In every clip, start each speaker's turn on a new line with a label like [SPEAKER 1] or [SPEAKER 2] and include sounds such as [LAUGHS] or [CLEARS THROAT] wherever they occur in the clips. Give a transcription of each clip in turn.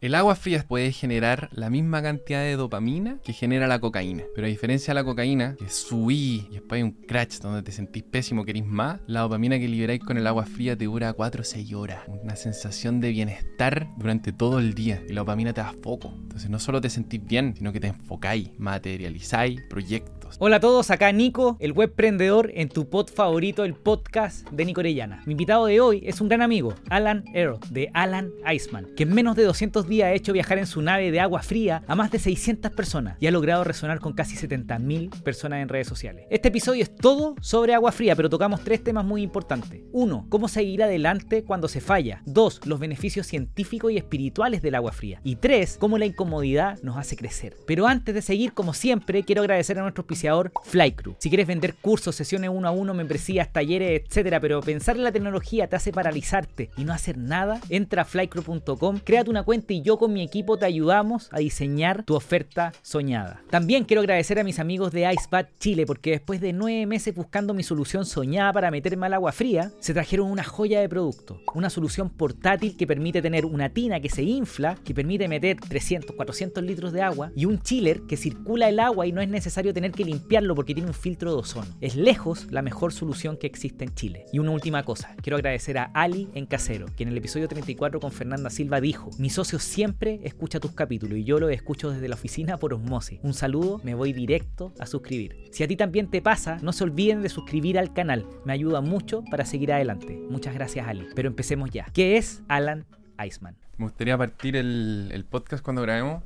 [SPEAKER 1] El agua fría puede generar la misma cantidad de dopamina que genera la cocaína. Pero a diferencia de la cocaína, que subí y después hay un crash donde te sentís pésimo, querís más, la dopamina que liberáis con el agua fría te dura 4 o 6 horas. Una sensación de bienestar durante todo el día. Y la dopamina te da foco. Entonces no solo te sentís bien, sino que te enfocáis, materializáis proyectos.
[SPEAKER 2] Hola a todos, acá Nico, el webprendedor en tu pod favorito, el podcast de Nico Orellana. Mi invitado de hoy es un gran amigo, Alan Earl, de Alan Iceman, que en menos de 200 días ha hecho viajar en su nave de agua fría a más de 600 personas y ha logrado resonar con casi 70.000 personas en redes sociales. Este episodio es todo sobre agua fría, pero tocamos tres temas muy importantes. Uno, cómo seguir adelante cuando se falla. Dos, los beneficios científicos y espirituales del agua fría. Y tres, cómo la incomodidad nos hace crecer. Pero antes de seguir, como siempre, quiero agradecer a nuestro auspiciador Flycrew. Si quieres vender cursos, sesiones uno a uno, membresías, talleres, etcétera, pero pensar en la tecnología te hace paralizarte y no hacer nada, entra a flycrew.com, créate una cuenta y yo con mi equipo te ayudamos a diseñar tu oferta soñada. También quiero agradecer a mis amigos de Icebat Chile porque después de nueve meses buscando mi solución soñada para meterme al agua fría, se trajeron una joya de producto. Una solución portátil que permite tener una tina que se infla, que permite meter 300, 400 litros de agua y un chiller que circula el agua y no es necesario tener que limpiarlo porque tiene un filtro de ozono. Es lejos la mejor solución que existe en Chile. Y una última cosa, quiero agradecer a Ali en Casero, que en el episodio 34 con Fernanda Silva dijo, mi socio siempre escucha tus capítulos y yo los escucho desde la oficina por osmosis. Un saludo, me voy directo a suscribir. Si a ti también te pasa, no se olviden de suscribir al canal, me ayuda mucho para seguir adelante. Muchas gracias Ali. Pero empecemos ya. ¿Qué es Alan Iceman?
[SPEAKER 1] Me gustaría partir el, el podcast cuando grabemos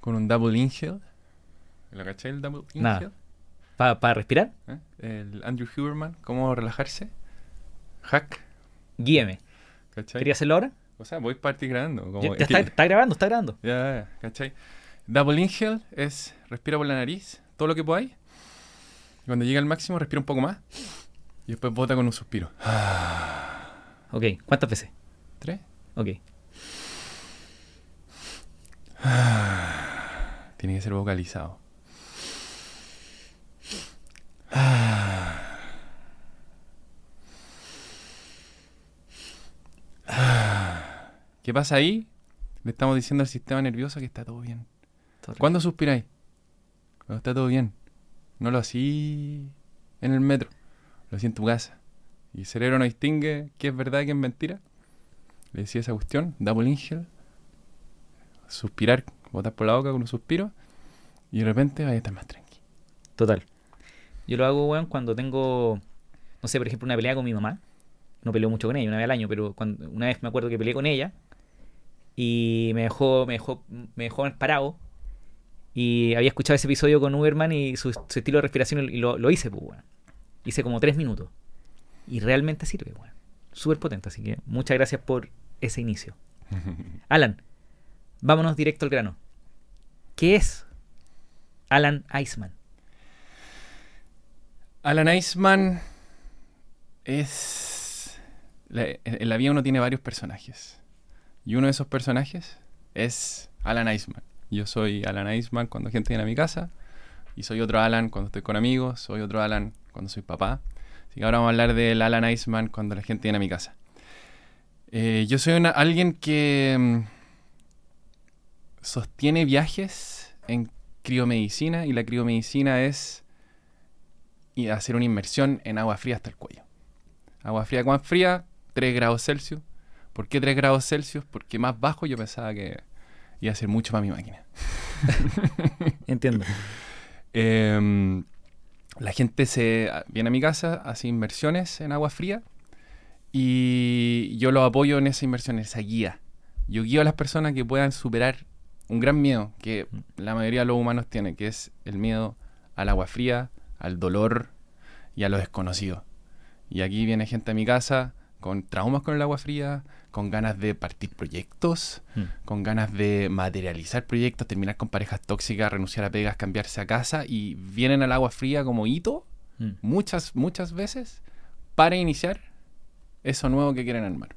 [SPEAKER 1] con un double inhale. ¿Lo caché el double inhale?
[SPEAKER 2] Nada. ¿Para respirar?
[SPEAKER 1] ¿Eh? El Andrew Huberman, cómo relajarse. Hack.
[SPEAKER 2] Guíeme.
[SPEAKER 1] ¿Cachai?
[SPEAKER 2] ¿Quería hacerlo ahora?
[SPEAKER 1] O sea, voy grabando. Como,
[SPEAKER 2] Ya- ya
[SPEAKER 1] es
[SPEAKER 2] está, está grabando, está grabando.
[SPEAKER 1] Ya, ¿cachai? Double inhale es respira por la nariz, todo lo que podáis. Y cuando llega al máximo, respira un poco más. Y después bota con un suspiro. [SIGHS]
[SPEAKER 2] Ok, ¿cuántas veces?
[SPEAKER 1] ¿Tres?
[SPEAKER 2] Ok. [SIGHS]
[SPEAKER 1] Tiene que ser vocalizado. [SIGHS] ¿Qué pasa ahí? Le estamos diciendo al sistema nervioso que está todo bien. ¿Cuándo suspiráis? Cuando está todo bien. No lo así en el metro. Lo así en tu casa. Y el cerebro no distingue qué es verdad y qué es mentira. Le decía esa cuestión, double inhale. Suspirar, botar por la boca con un suspiro. Y de repente vaya a estar más tranquilo.
[SPEAKER 2] Total. Yo lo hago, weón, cuando tengo, no sé, por ejemplo, una pelea con mi mamá. No peleo mucho con ella, una vez al año, pero cuando, una vez me acuerdo que peleé con ella y me dejó, me dejó, me dejó parado. Y había escuchado ese episodio con Uberman y su, su estilo de respiración y lo, lo hice, pues, weón. Hice como tres minutos. Y realmente sirve, weón. Súper potente, así que muchas gracias por ese inicio. [LAUGHS] Alan, vámonos directo al grano. ¿Qué es Alan Iceman?
[SPEAKER 1] Alan Iceman es... en la vida uno tiene varios personajes. Y uno de esos personajes es Alan Iceman. Yo soy Alan Iceman cuando gente viene a mi casa. Y soy otro Alan cuando estoy con amigos. Soy otro Alan cuando soy papá. Así que ahora vamos a hablar del Alan Iceman cuando la gente viene a mi casa. Eh, yo soy alguien que mm, sostiene viajes en criomedicina. Y la criomedicina es hacer una inmersión en agua fría hasta el cuello. Agua fría, ¿cuán fría? 3 grados Celsius. ¿Por qué 3 grados Celsius? Porque más bajo yo pensaba que iba a ser mucho para mi máquina. [LAUGHS]
[SPEAKER 2] Entiendo.
[SPEAKER 1] Em, la gente se viene a mi casa, hace inversiones en agua fría y yo lo apoyo en esa inversión, en esa guía. Yo guío a las personas que puedan superar un gran miedo que la mayoría de los humanos tienen, que es el miedo al agua fría, al dolor y a lo desconocido. Y aquí viene gente a mi casa con traumas con el agua fría, con ganas de partir proyectos,
[SPEAKER 2] Mm.
[SPEAKER 1] con ganas de materializar proyectos, terminar con parejas tóxicas, renunciar a pegas, cambiarse a casa y vienen al agua fría como hito
[SPEAKER 2] Mm.
[SPEAKER 1] muchas, muchas veces para iniciar eso nuevo que quieren armar.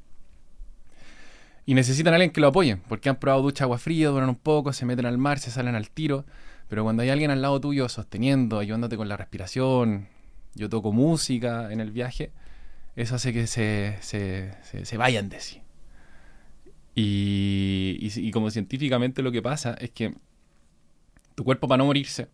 [SPEAKER 1] Y necesitan a alguien que lo apoye, porque han probado ducha agua fría, duran un poco, se meten al mar, se salen al tiro, pero cuando hay alguien al lado tuyo sosteniendo, ayudándote con la respiración, yo toco música en el viaje, eso hace que se, se, se- se vayan de sí. Y, como científicamente lo que pasa es que tu cuerpo para no morirse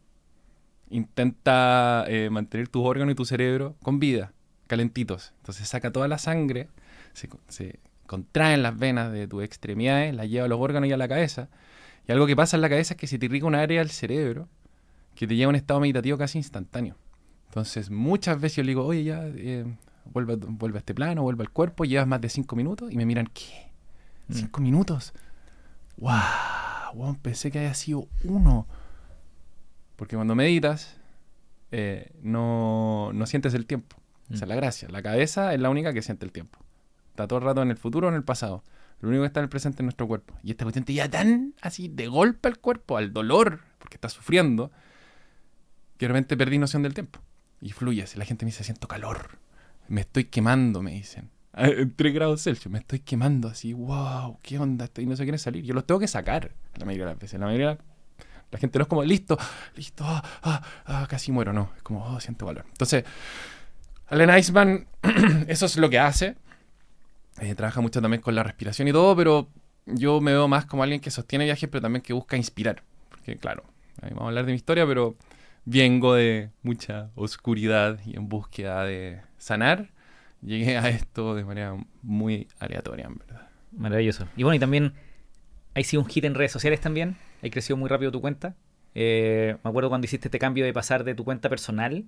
[SPEAKER 1] intenta eh, mantener tus órganos y tu cerebro con vida, calentitos. Entonces saca toda la sangre, se, se contraen las venas de tus extremidades, las lleva a los órganos y a la cabeza. Y algo que pasa en la cabeza es que se te irriga un área del cerebro que te lleva a un estado meditativo casi instantáneo. Entonces, muchas veces yo le digo, oye, ya, eh, vuelve, vuelve a este plano, vuelve al cuerpo, llevas más de cinco minutos, y me miran, ¿qué?
[SPEAKER 2] Mm.
[SPEAKER 1] ¿Cinco minutos? ¡Wow! wow! Pensé que había sido uno. Porque cuando meditas, eh, no, no sientes el tiempo. Esa es
[SPEAKER 2] Mm.
[SPEAKER 1] la gracia. La cabeza es la única que siente el tiempo. Está todo el rato en el futuro o en el pasado. Lo único que está en el presente es nuestro cuerpo. Y esta cuestión te ya tan así de golpe al cuerpo, al dolor, porque estás sufriendo, que de repente perdí noción del tiempo. Y fluyes. Y la gente me dice, siento calor. Me estoy quemando, me dicen. A- [LAUGHS] En 3 grados Celsius. Me estoy quemando así. Wow, ¿qué onda? Y no se quieren salir. Yo los tengo que sacar la mayoría de las veces. La mayoría la gente no es como, listo, listo, ah, ah, ah, casi muero. No, es como, oh, siento valor. Entonces, Allen Iceman, [CLEARS THROAT] eso es lo que hace. Eh, trabaja mucho también con la respiración y todo, pero yo me veo más como alguien que sostiene viajes, pero también que busca inspirar. Porque, claro, ahí vamos a hablar de mi historia, pero vengo de mucha oscuridad y en búsqueda de sanar, llegué a esto de manera muy aleatoria, en verdad.
[SPEAKER 2] Maravilloso. Y bueno, y también hay sido un hit en redes sociales también. Hay crecido muy rápido tu cuenta. Eh, me acuerdo cuando hiciste este cambio de pasar de tu cuenta personal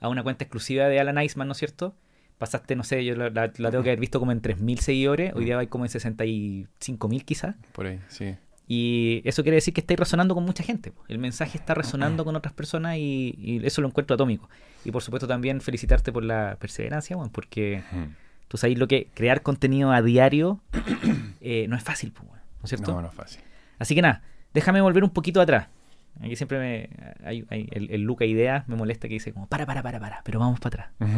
[SPEAKER 2] a una cuenta exclusiva de Alan Iceman, ¿no es cierto? Pasaste, no sé, yo la, la- la tengo que haber visto como en 3.000 seguidores. Hoy día hay como en 65.000 quizás.
[SPEAKER 1] Por ahí, sí.
[SPEAKER 2] Y eso quiere decir que estáis resonando con mucha gente. El mensaje está resonando con otras personas y, y eso lo encuentro atómico. Y por supuesto también felicitarte por la perseverancia, weón, porque tú sabes lo que crear contenido a diario [COUGHS] eh, no es fácil, weón, ¿no es cierto?
[SPEAKER 1] No, no es fácil.
[SPEAKER 2] Así que nada, déjame volver un poquito atrás. Aquí siempre me, hay, hay- el, el Luca Idea me molesta que dice como, para, para, para, para, pero vamos para atrás.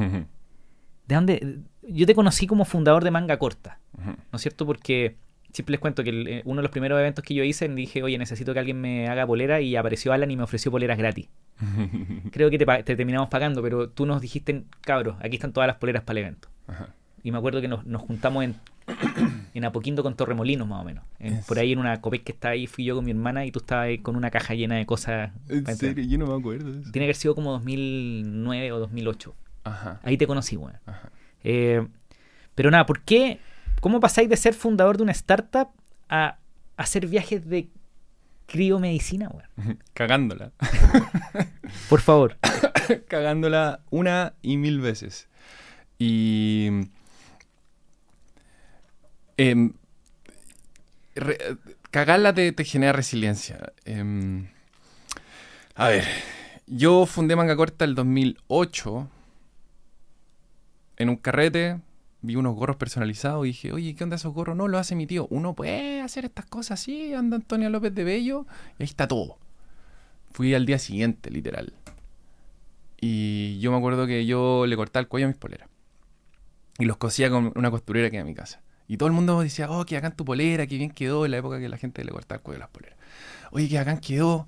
[SPEAKER 2] ¿De dónde? Yo te conocí como fundador de Manga Corta, ¿no es cierto? Porque siempre les cuento que el- eh, uno de los primeros eventos que yo hice, dije, oye, necesito que alguien me haga polera y apareció Alan y me ofreció poleras gratis. [LAUGHS] Creo que te, terminamos pagando, pero tú nos dijiste, cabros, aquí están todas las poleras para el evento.
[SPEAKER 1] Ajá.
[SPEAKER 2] Y me acuerdo que nos, nos juntamos en, [COUGHS] en Apoquindo con Torremolinos, más o menos. En- por ahí en una copec que está ahí, fui yo con mi hermana y tú estabas ahí con una caja llena de cosas.
[SPEAKER 1] ¿En serio? Yo no me acuerdo de eso.
[SPEAKER 2] Tiene que haber sido como 2009 o 2008.
[SPEAKER 1] Ajá.
[SPEAKER 2] Ahí te conocí, weón.
[SPEAKER 1] Ajá.
[SPEAKER 2] Eh, pero nada, ¿por qué? ¿Cómo pasáis de ser fundador de una startup a hacer viajes de criomedicina, weón? [LAUGHS]
[SPEAKER 1] Cagándola. [LAUGHS]
[SPEAKER 2] Por favor. [COUGHS]
[SPEAKER 1] Cagándola una y mil veces. Y. em, re- cagarla te, te genera resiliencia. Em, a ver, yo fundé Manga Corta el 2008 en un carrete. Vi unos gorros personalizados y dije, oye, ¿qué onda esos gorros? No, lo hace mi tío. Uno puede hacer estas cosas así, anda Antonio López de Bello, y ahí está todo. Fui al día siguiente, literal. Y yo me acuerdo que yo le cortaba el cuello a mis poleras. Y los cosía con una costurera que era en mi casa. Y todo el mundo decía, oh, que bacán tu polera, que bien quedó, en la época que la gente le cortaba el cuello a las poleras. Oye, que bacán quedó.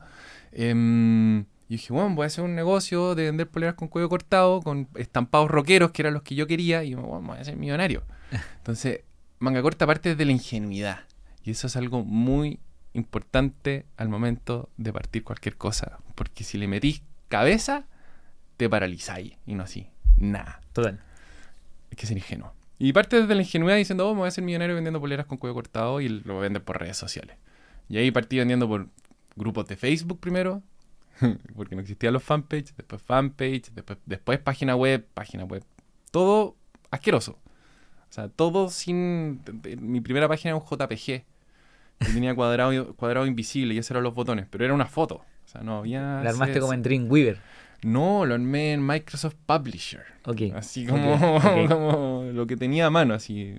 [SPEAKER 1] Em, y dije, bueno, voy a hacer un negocio de vender poleras con cuello cortado, con estampados rockeros, que eran los que yo quería, y bueno, voy a ser millonario. [LAUGHS] Entonces, manga corta parte de la ingenuidad. Y eso es algo muy importante al momento de partir cualquier cosa. Porque si le metís cabeza, te paralizáis. Y no así. Nada.
[SPEAKER 2] Total.
[SPEAKER 1] Hay que ser ingenuo. Y parte desde la ingenuidad diciendo, oh, me voy a hacer millonario vendiendo poleras con cuello cortado y lo voy a vender por redes sociales. Y ahí partí vendiendo por grupos de Facebook primero, [LAUGHS] porque no existían los fanpage, después fanpage, después, después página web, página web. Todo asqueroso. O sea, todo sin... Mi primera página era un JPG. Que tenía [LAUGHS] cuadrado, cuadrado invisible y esos eran los botones, pero era una foto. O sea, no había...
[SPEAKER 2] La armaste como en Dreamweaver.
[SPEAKER 1] No, lo armé en Microsoft Publisher.
[SPEAKER 2] Ok.
[SPEAKER 1] Así [LAUGHS] como, lo que tenía a mano, así.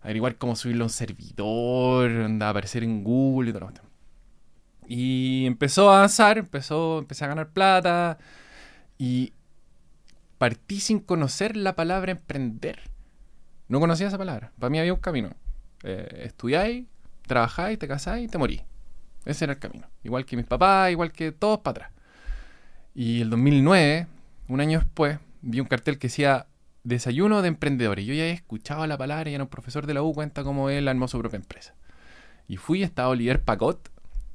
[SPEAKER 1] Averiguar cómo subirlo a un servidor, onda, aparecer en Google y todo lo demás. Y empezó a avanzar, empezó, empecé a ganar plata y partí sin conocer la palabra emprender. No conocía esa palabra. Para mí había un camino. Eh, estudiáis, trabajáis, te casáis y te morís. Ese era el camino. Igual que mis papás, igual que todos para atrás. Y el 2009, un año después, vi un cartel que decía Desayuno de emprendedores. Yo ya he escuchado la palabra y era un profesor de la U cuenta cómo él armó su propia empresa. Y fui, estaba Oliver Pacot,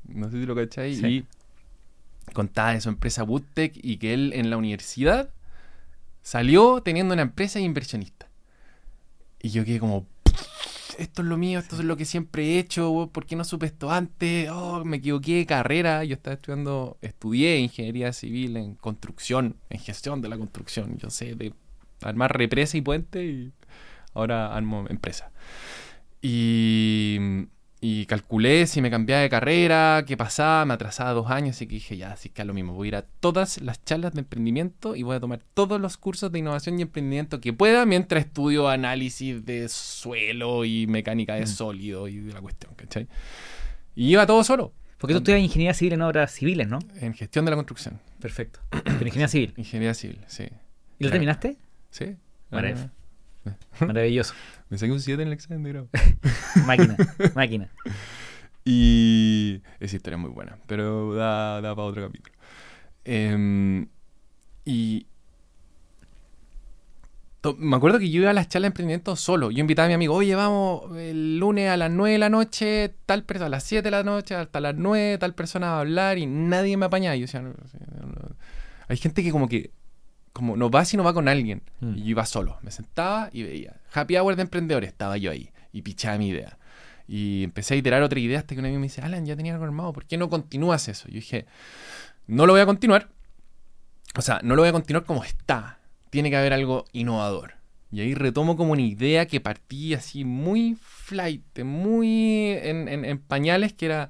[SPEAKER 1] no sé si lo cacháis,
[SPEAKER 2] Sí.
[SPEAKER 1] y contaba de su empresa Boottech y que él en la universidad salió teniendo una empresa inversionista. Y yo quedé como, esto es lo mío, esto es lo que siempre he hecho, ¿por qué no supe esto antes? Oh, me equivoqué de carrera. Yo estaba estudiando, estudié ingeniería civil en construcción, en gestión de la construcción. Yo sé de armar represa y puente y ahora armo empresa. Y, y calculé si me cambiaba de carrera, qué pasaba, me atrasaba dos años, así que dije, ya, así que es lo mismo, voy a ir a todas las charlas de emprendimiento y voy a tomar todos los cursos de innovación y emprendimiento que pueda mientras estudio análisis de suelo y mecánica de
[SPEAKER 2] Mm.
[SPEAKER 1] sólido y de la cuestión, ¿cachai? Y iba todo solo,
[SPEAKER 2] Porque tú estudias ingeniería civil en obras civiles, ¿no?
[SPEAKER 1] en gestión de la construcción,
[SPEAKER 2] Perfecto. Pero ingeniería civil.
[SPEAKER 1] ingeniería civil, sí.
[SPEAKER 2] ¿Y lo
[SPEAKER 1] Claro.
[SPEAKER 2] terminaste?
[SPEAKER 1] ¿Sí? Ah, [LAUGHS]
[SPEAKER 2] Maravilloso.
[SPEAKER 1] me saqué un 7 en el examen de grado. [LAUGHS]
[SPEAKER 2] Máquina, máquina. [LAUGHS]
[SPEAKER 1] Y esa historia es muy buena, pero da, da para otro capítulo. Em, y me acuerdo que yo iba a las charlas de emprendimiento solo. Yo invitaba a mi amigo, oye, vamos el lunes a las 9 de la noche, tal persona, a las 7 de la noche, hasta las 9, tal persona va a hablar y nadie me apañaba. Y yo decía, no, no, no. hay gente que como que como no va si no va con alguien.
[SPEAKER 2] Mm.
[SPEAKER 1] Y yo iba solo. Me sentaba y veía. Happy Hour de emprendedores, estaba yo ahí. Y pichaba mi idea. Y empecé a iterar otra idea hasta que un amigo me dice, Alan, ya tenía algo armado, ¿por qué no continúas eso? Yo dije, no lo voy a continuar. O sea, no lo voy a continuar como está. Tiene que haber algo innovador. Y ahí retomo como una idea que partí así muy flight, muy en, en- en pañales, que era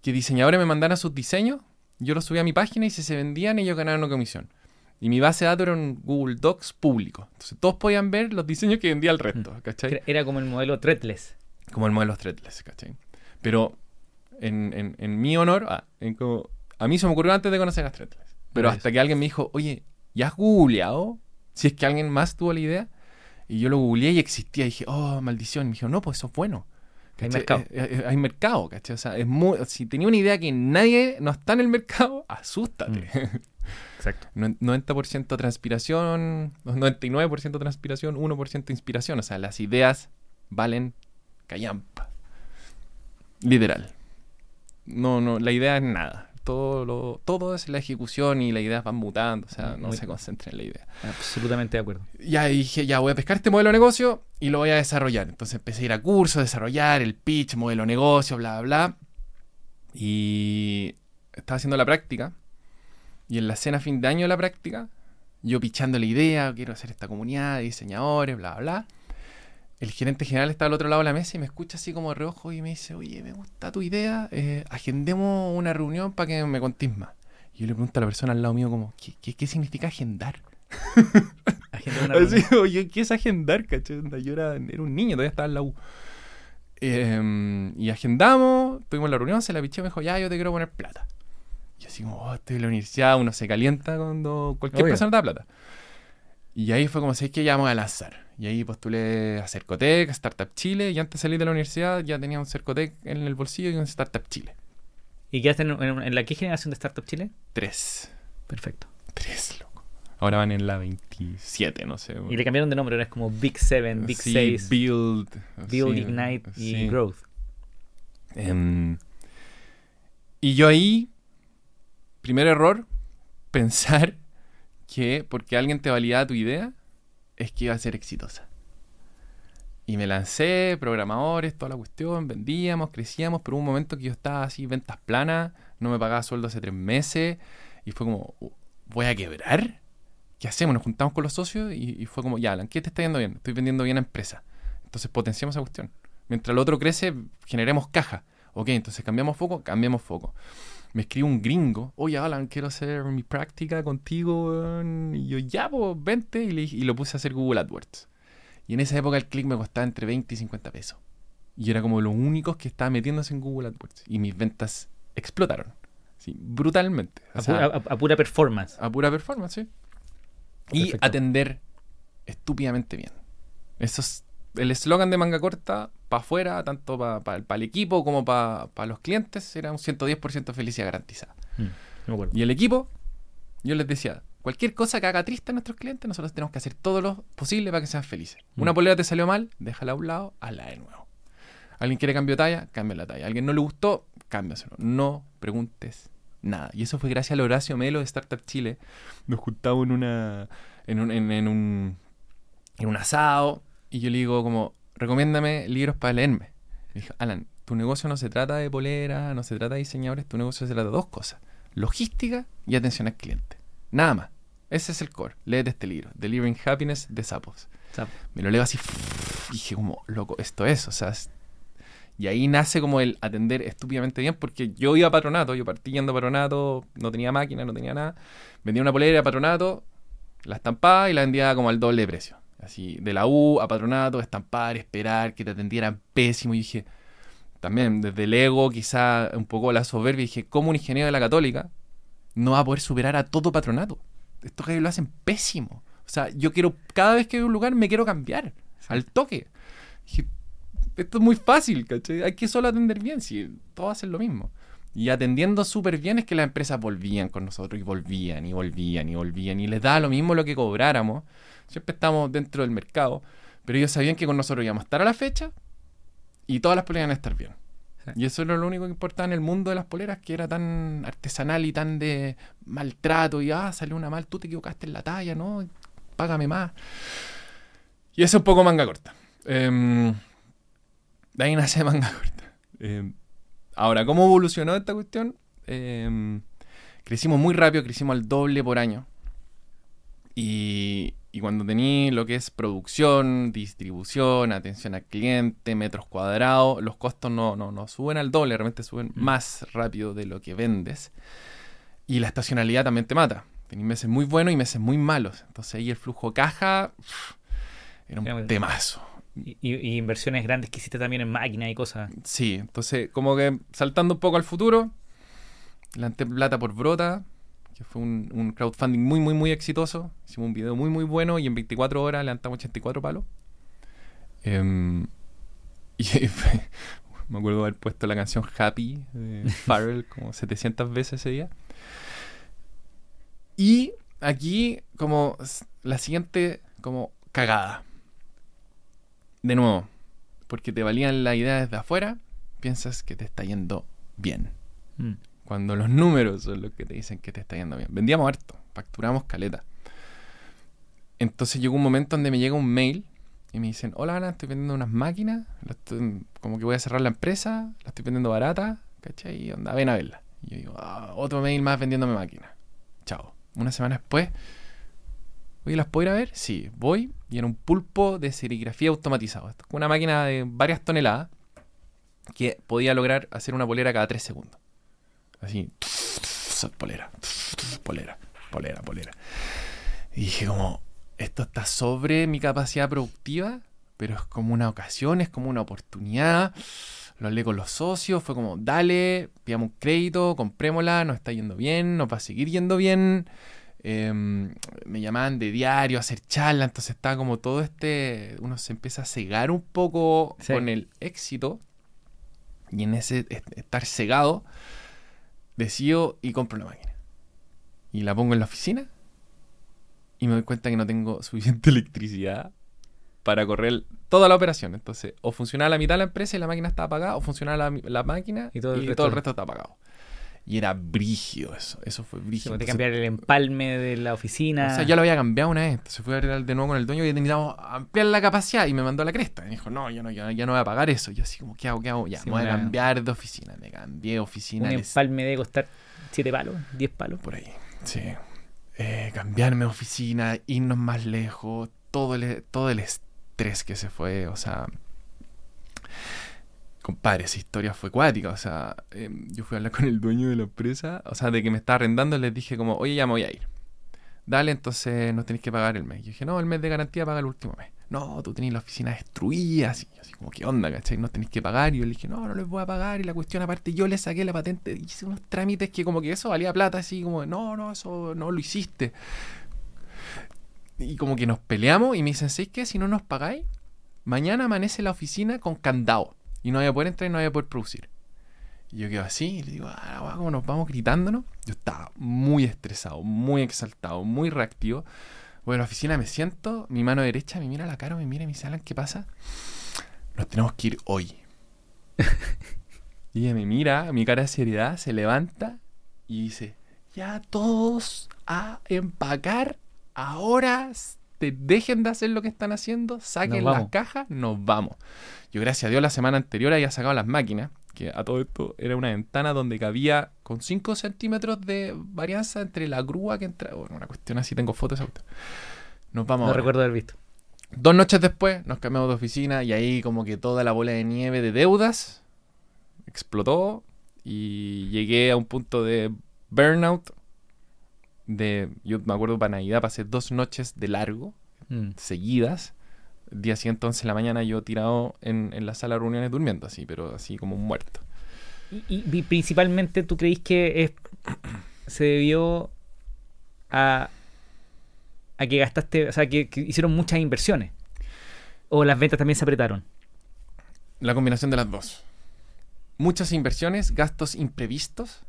[SPEAKER 1] que diseñadores me mandaran sus diseños, yo los subía a mi página y si se vendían ellos ganaban una comisión. Y mi base de datos era un Google Docs público. Entonces todos podían ver los diseños que vendía el resto, ¿cachai?
[SPEAKER 2] Era- como el modelo Threadless.
[SPEAKER 1] Como el modelo Threadless, ¿cachai? Pero en, en- en mi honor, ah, en como- a mí se me ocurrió antes de conocer a Threadless. Pero hasta que alguien me dijo, oye, ¿ya has googleado? Si es que alguien más tuvo la idea. Y yo lo googleé y existía. Y dije, oh, maldición. Y me dijo, no, pues eso es bueno.
[SPEAKER 2] Hay mercado.
[SPEAKER 1] Eh, eh, hay mercado, ¿cachai? O sea, es muy, si tenía una idea que nadie no está en el mercado, asústate.
[SPEAKER 2] Exacto.
[SPEAKER 1] No- 90% transpiración, 99% transpiración, 1% inspiración. O sea, las ideas valen callampa. Literal. No, no, la idea es nada. Todo, lo, todo es la ejecución y las ideas van mutando. O sea, no
[SPEAKER 2] Muy-
[SPEAKER 1] se concentren en la idea.
[SPEAKER 2] Absolutamente de acuerdo.
[SPEAKER 1] Ya dije, ya voy a pescar este modelo de negocio y lo voy a desarrollar. Entonces empecé a ir a cursos, desarrollar el pitch, modelo de negocio, bla, bla, bla. Y estaba haciendo la práctica. Y en la cena fin de año de la práctica, yo pichando la idea, quiero hacer esta comunidad de diseñadores, bla, bla, bla. El gerente general está al otro lado de la mesa y me escucha así como reojo y me dice, oye, me gusta tu idea, eh, agendemos una reunión para que me contéis más. Y yo le pregunto a la persona al lado mío como, ¿qué, qué, qué significa agendar? [LAUGHS] Así,
[SPEAKER 2] reunión.
[SPEAKER 1] oye, ¿qué es agendar? ¿cachai? Onda, Yo era, era un niño, todavía estaba en la U. Eh, y agendamos, tuvimos la reunión, se la piché, me dijo, ya, yo te quiero poner plata. Y yo así como, oh, estoy en la universidad, uno se calienta cuando cualquier
[SPEAKER 2] Obvio.
[SPEAKER 1] persona da plata. Y ahí fue como, ¿sabes qué? Ya vamos a lanzar. Y ahí postulé a Cercotec, a Startup Chile, y antes de salir de la universidad ya tenía un Cercotec en el bolsillo y un Startup Chile.
[SPEAKER 2] ¿Y quedaste en, en- en la qué generación de Startup Chile?
[SPEAKER 1] Tres.
[SPEAKER 2] Perfecto.
[SPEAKER 1] Tres, loco. Ahora van en la 27, no sé.
[SPEAKER 2] Y le cambiaron de nombre, ahora es como Big Seven, Big
[SPEAKER 1] Sí,
[SPEAKER 2] Six,
[SPEAKER 1] Build.
[SPEAKER 2] Build,
[SPEAKER 1] sí,
[SPEAKER 2] Ignite y. Growth.
[SPEAKER 1] Em, y yo ahí, primer error, [LAUGHS] pensar que porque alguien te validaba tu idea, es que iba a ser exitosa. Y me lancé, programadores, toda la cuestión, vendíamos, crecíamos, pero hubo un momento que yo estaba así, ventas planas, no me pagaba sueldo hace tres meses, y fue como, "Uh, ¿voy a quebrar? ¿Qué hacemos? Nos juntamos con los socios y, y fue como, ya, Alan, ¿qué te está yendo bien? Estoy vendiendo bien a empresa. Entonces potenciamos esa cuestión. Mientras el otro crece, generemos caja. Ok, entonces cambiamos foco, cambiamos foco. Me escribe un gringo, oye Alan, quiero hacer mi práctica contigo. weón". Y yo, ya, pues, vente. Y, le dije- y lo puse a hacer Google AdWords. Y en esa época el click me costaba entre 20 y 50 pesos. Y era como los únicos que estaba metiéndose en Google AdWords. Y mis ventas explotaron. Sí, brutalmente. O
[SPEAKER 2] A, pura performance.
[SPEAKER 1] a pura performance, sí. Y atender estúpidamente bien. Eso es el eslogan de manga corta para afuera, tanto para el equipo como para los clientes, era un 110% felicidad garantizada.
[SPEAKER 2] Mm.
[SPEAKER 1] Y el equipo, yo les decía, cualquier cosa que haga triste a nuestros clientes, nosotros tenemos que hacer todo lo posible para que sean felices.
[SPEAKER 2] Mm.
[SPEAKER 1] Una polera te salió mal, déjala a un lado, hazla de nuevo. ¿Alguien quiere cambio de talla? Cambia la talla. ¿Alguien no le gustó? Cámbiaselo. No preguntes nada. Y eso fue gracias al Horacio Melo de Startup Chile. Nos juntamos en una. en un, en, en un, en un asado. Y yo le digo como, recomiéndame libros para leerme. Me dijo, Alan, tu negocio no se trata de polera, no se trata de diseñadores, tu negocio se trata de dos cosas. Logística y atención al cliente. Nada más. Ese es el core. Léete este libro, Delivering Happiness de Sapos.
[SPEAKER 2] Sapo.
[SPEAKER 1] Me lo leo así. y dije como, loco, esto es, o sea... es- Y ahí nace como el atender estúpidamente bien, porque yo iba a patronato, yo partí yendo a patronato, no tenía máquina, no tenía nada. Vendía una polera a patronato, la estampaba y la vendía como al doble de precio. Así, de la U a patronato, estampar, esperar, que te atendieran pésimo. Y dije, también desde el ego, quizá un poco la soberbia, dije, ¿cómo un ingeniero de la católica no va a poder superar a todo patronato? Estos gallos lo hacen pésimo. O sea, yo quiero, cada vez que veo un lugar, me quiero cambiar. Al toque. Dije, esto es muy fácil, ¿cachai? Hay que solo atender bien, si todos hacen lo mismo. Y atendiendo súper bien es que las empresas volvían con nosotros y volvían y volvían y volvían y les daba lo mismo lo que cobráramos. Siempre estamos dentro del mercado, pero ellos sabían que con nosotros íbamos a estar a la fecha y todas las poleras iban a estar bien.
[SPEAKER 2] Sí.
[SPEAKER 1] Y eso era lo único que importaba en el mundo de las poleras, que era tan artesanal y tan de maltrato. Y ah, salió una mal, tú te equivocaste en la talla, ¿no? Págame más. Y eso es un poco manga corta. Em, de ahí nace [LAUGHS] manga corta. Em, ahora, ¿cómo evolucionó esta cuestión? Em, crecimos muy rápido, crecimos al doble por año. Y, y cuando tení lo que es producción, distribución, atención al cliente, metros cuadrados, los costos no, no, no suben al doble, realmente suben
[SPEAKER 2] Mm.
[SPEAKER 1] más rápido de lo que vendes. Y la estacionalidad también te mata. Tenís meses muy buenos y meses muy malos. Entonces ahí el flujo caja era un
[SPEAKER 2] muy-
[SPEAKER 1] temazo.
[SPEAKER 2] Y, y- y inversiones grandes que hiciste también en máquinas y cosas.
[SPEAKER 1] Sí, entonces como que saltando un poco al futuro, levanté plata por Brota, que fue un, un crowdfunding muy, muy, muy exitoso. Hicimos un video muy, muy bueno y en 24 horas levantamos 84 palos. Em, [LAUGHS] y me acuerdo haber puesto la canción Happy de Pharrell [LAUGHS] como 700 veces ese día. Y aquí como la siguiente como cagada. De nuevo, porque te valían la idea desde afuera, piensas que te está yendo bien.
[SPEAKER 2] Mm.
[SPEAKER 1] Cuando los números son los que te dicen que te está yendo bien. Vendíamos harto, facturamos caleta. Entonces llegó un momento donde me llega un mail y me dicen, hola Ana, estoy vendiendo unas máquinas, como que voy a cerrar la empresa, la estoy vendiendo barata, ¿cachai? Onda, ven a verla. Y yo digo, "Ah, otro mail más vendiéndome máquinas. Chao. Una semana después, oye, ¿las puedo ir a ver? Sí, voy y era un pulpo de serigrafía automatizado. Una máquina de varias toneladas que podía lograr hacer una polera cada tres segundos. Así, polera, polera, polera, polera. Y dije como, esto está sobre mi capacidad productiva, pero es como una ocasión, es como una oportunidad. Lo hablé con los socios, fue como, dale, pidamos un crédito, comprémosla, nos está yendo bien, nos va a seguir yendo bien. Em, me llamaban de diario a hacer charlas, entonces estaba como todo este, uno se empieza a cegar un poco
[SPEAKER 2] Sí.
[SPEAKER 1] con el éxito y en ese est- estar cegado, decido y compro la máquina. Y la pongo en la oficina y me doy cuenta que no tengo [LAUGHS] suficiente electricidad para correr toda la operación. Entonces, o funcionaba la mitad de la empresa y la máquina estaba apagada, o funcionaba la, la máquina
[SPEAKER 2] Y
[SPEAKER 1] y
[SPEAKER 2] todo
[SPEAKER 1] todo
[SPEAKER 2] el
[SPEAKER 1] el,
[SPEAKER 2] resto-
[SPEAKER 1] resto estaba apagado. Y era brígido eso, eso fue
[SPEAKER 2] Se
[SPEAKER 1] brígido.
[SPEAKER 2] puede cambiar el empalme de la oficina.
[SPEAKER 1] o sea, ya lo había cambiado una vez. Entonces fui a hablar de nuevo con el dueño y necesitamos ampliar la capacidad. Y me mandó a la cresta. Y me dijo, no, yo no, ya, ya no voy a pagar eso. Yo así como, ¿qué hago? ¿Qué hago? Ya,
[SPEAKER 2] Sí,
[SPEAKER 1] me voy a cambiar de oficina. Me cambié de oficina.
[SPEAKER 2] un
[SPEAKER 1] les-
[SPEAKER 2] empalme debe costar 7 palos, 10 palos.
[SPEAKER 1] Por ahí, sí. Eh, cambiarme de oficina, irnos más lejos, todo el, todo el estrés que se fue, o sea... Compadre, esa historia fue cuática, o sea, eh, yo fui a hablar [LAUGHS] con el dueño de la empresa, o sea, de que me estaba arrendando, les dije como, oye, ya me voy a ir. Dale, entonces no tenéis que pagar el mes. Yo dije, no, el mes de garantía paga el último mes. No, tú tenés la oficina destruida, así, así como, ¿qué onda, cachai? No tenéis que pagar. Y yo le dije, no, no les voy a pagar. Y la cuestión, aparte, yo le saqué la patente, hice unos trámites que como que eso valía plata, así como, no, no, eso no lo hiciste. Y como que nos peleamos y me dicen, ¿sabes qué? Si no nos pagáis, mañana amanece la oficina con candado. Y no voy a poder entrar y no voy a poder producir. Y yo quedo así y le digo, ah, guau, como nos vamos gritándonos. Yo estaba muy estresado, muy exaltado, muy reactivo. Voy a la oficina, me siento, mi mano derecha me mira la cara, me mira y me dice, ¿qué pasa? Nos tenemos que ir hoy. y ella me mira, mi cara de seriedad, se levanta y dice, ya todos a empacar, ahora te dejen de hacer lo que están haciendo, saquen las cajas, nos vamos. Yo gracias a Dios la semana anterior había sacado las máquinas, que a todo esto era una ventana donde cabía con 5 centímetros de varianza entre la grúa que entra, bueno, una cuestión así, tengo fotos esa. Nos vamos
[SPEAKER 2] No
[SPEAKER 1] ahora.
[SPEAKER 2] recuerdo haber visto.
[SPEAKER 1] Dos noches después nos cambiamos de oficina y ahí como que toda la bola de nieve de deudas explotó y llegué a un punto de burnout. De, yo me acuerdo para Navidad pasé dos noches de largo,
[SPEAKER 2] Mm.
[SPEAKER 1] seguidas. Día siguiente, 11 de la mañana, yo tirado en, en la sala de reuniones durmiendo así, pero así como un muerto.
[SPEAKER 2] Y, y- y principalmente tú creís que es, [CLEARS THROAT] se debió a, a que gastaste, o sea, que, que hicieron muchas inversiones. O las ventas también se apretaron.
[SPEAKER 1] La combinación de las dos. Muchas inversiones, gastos imprevistos.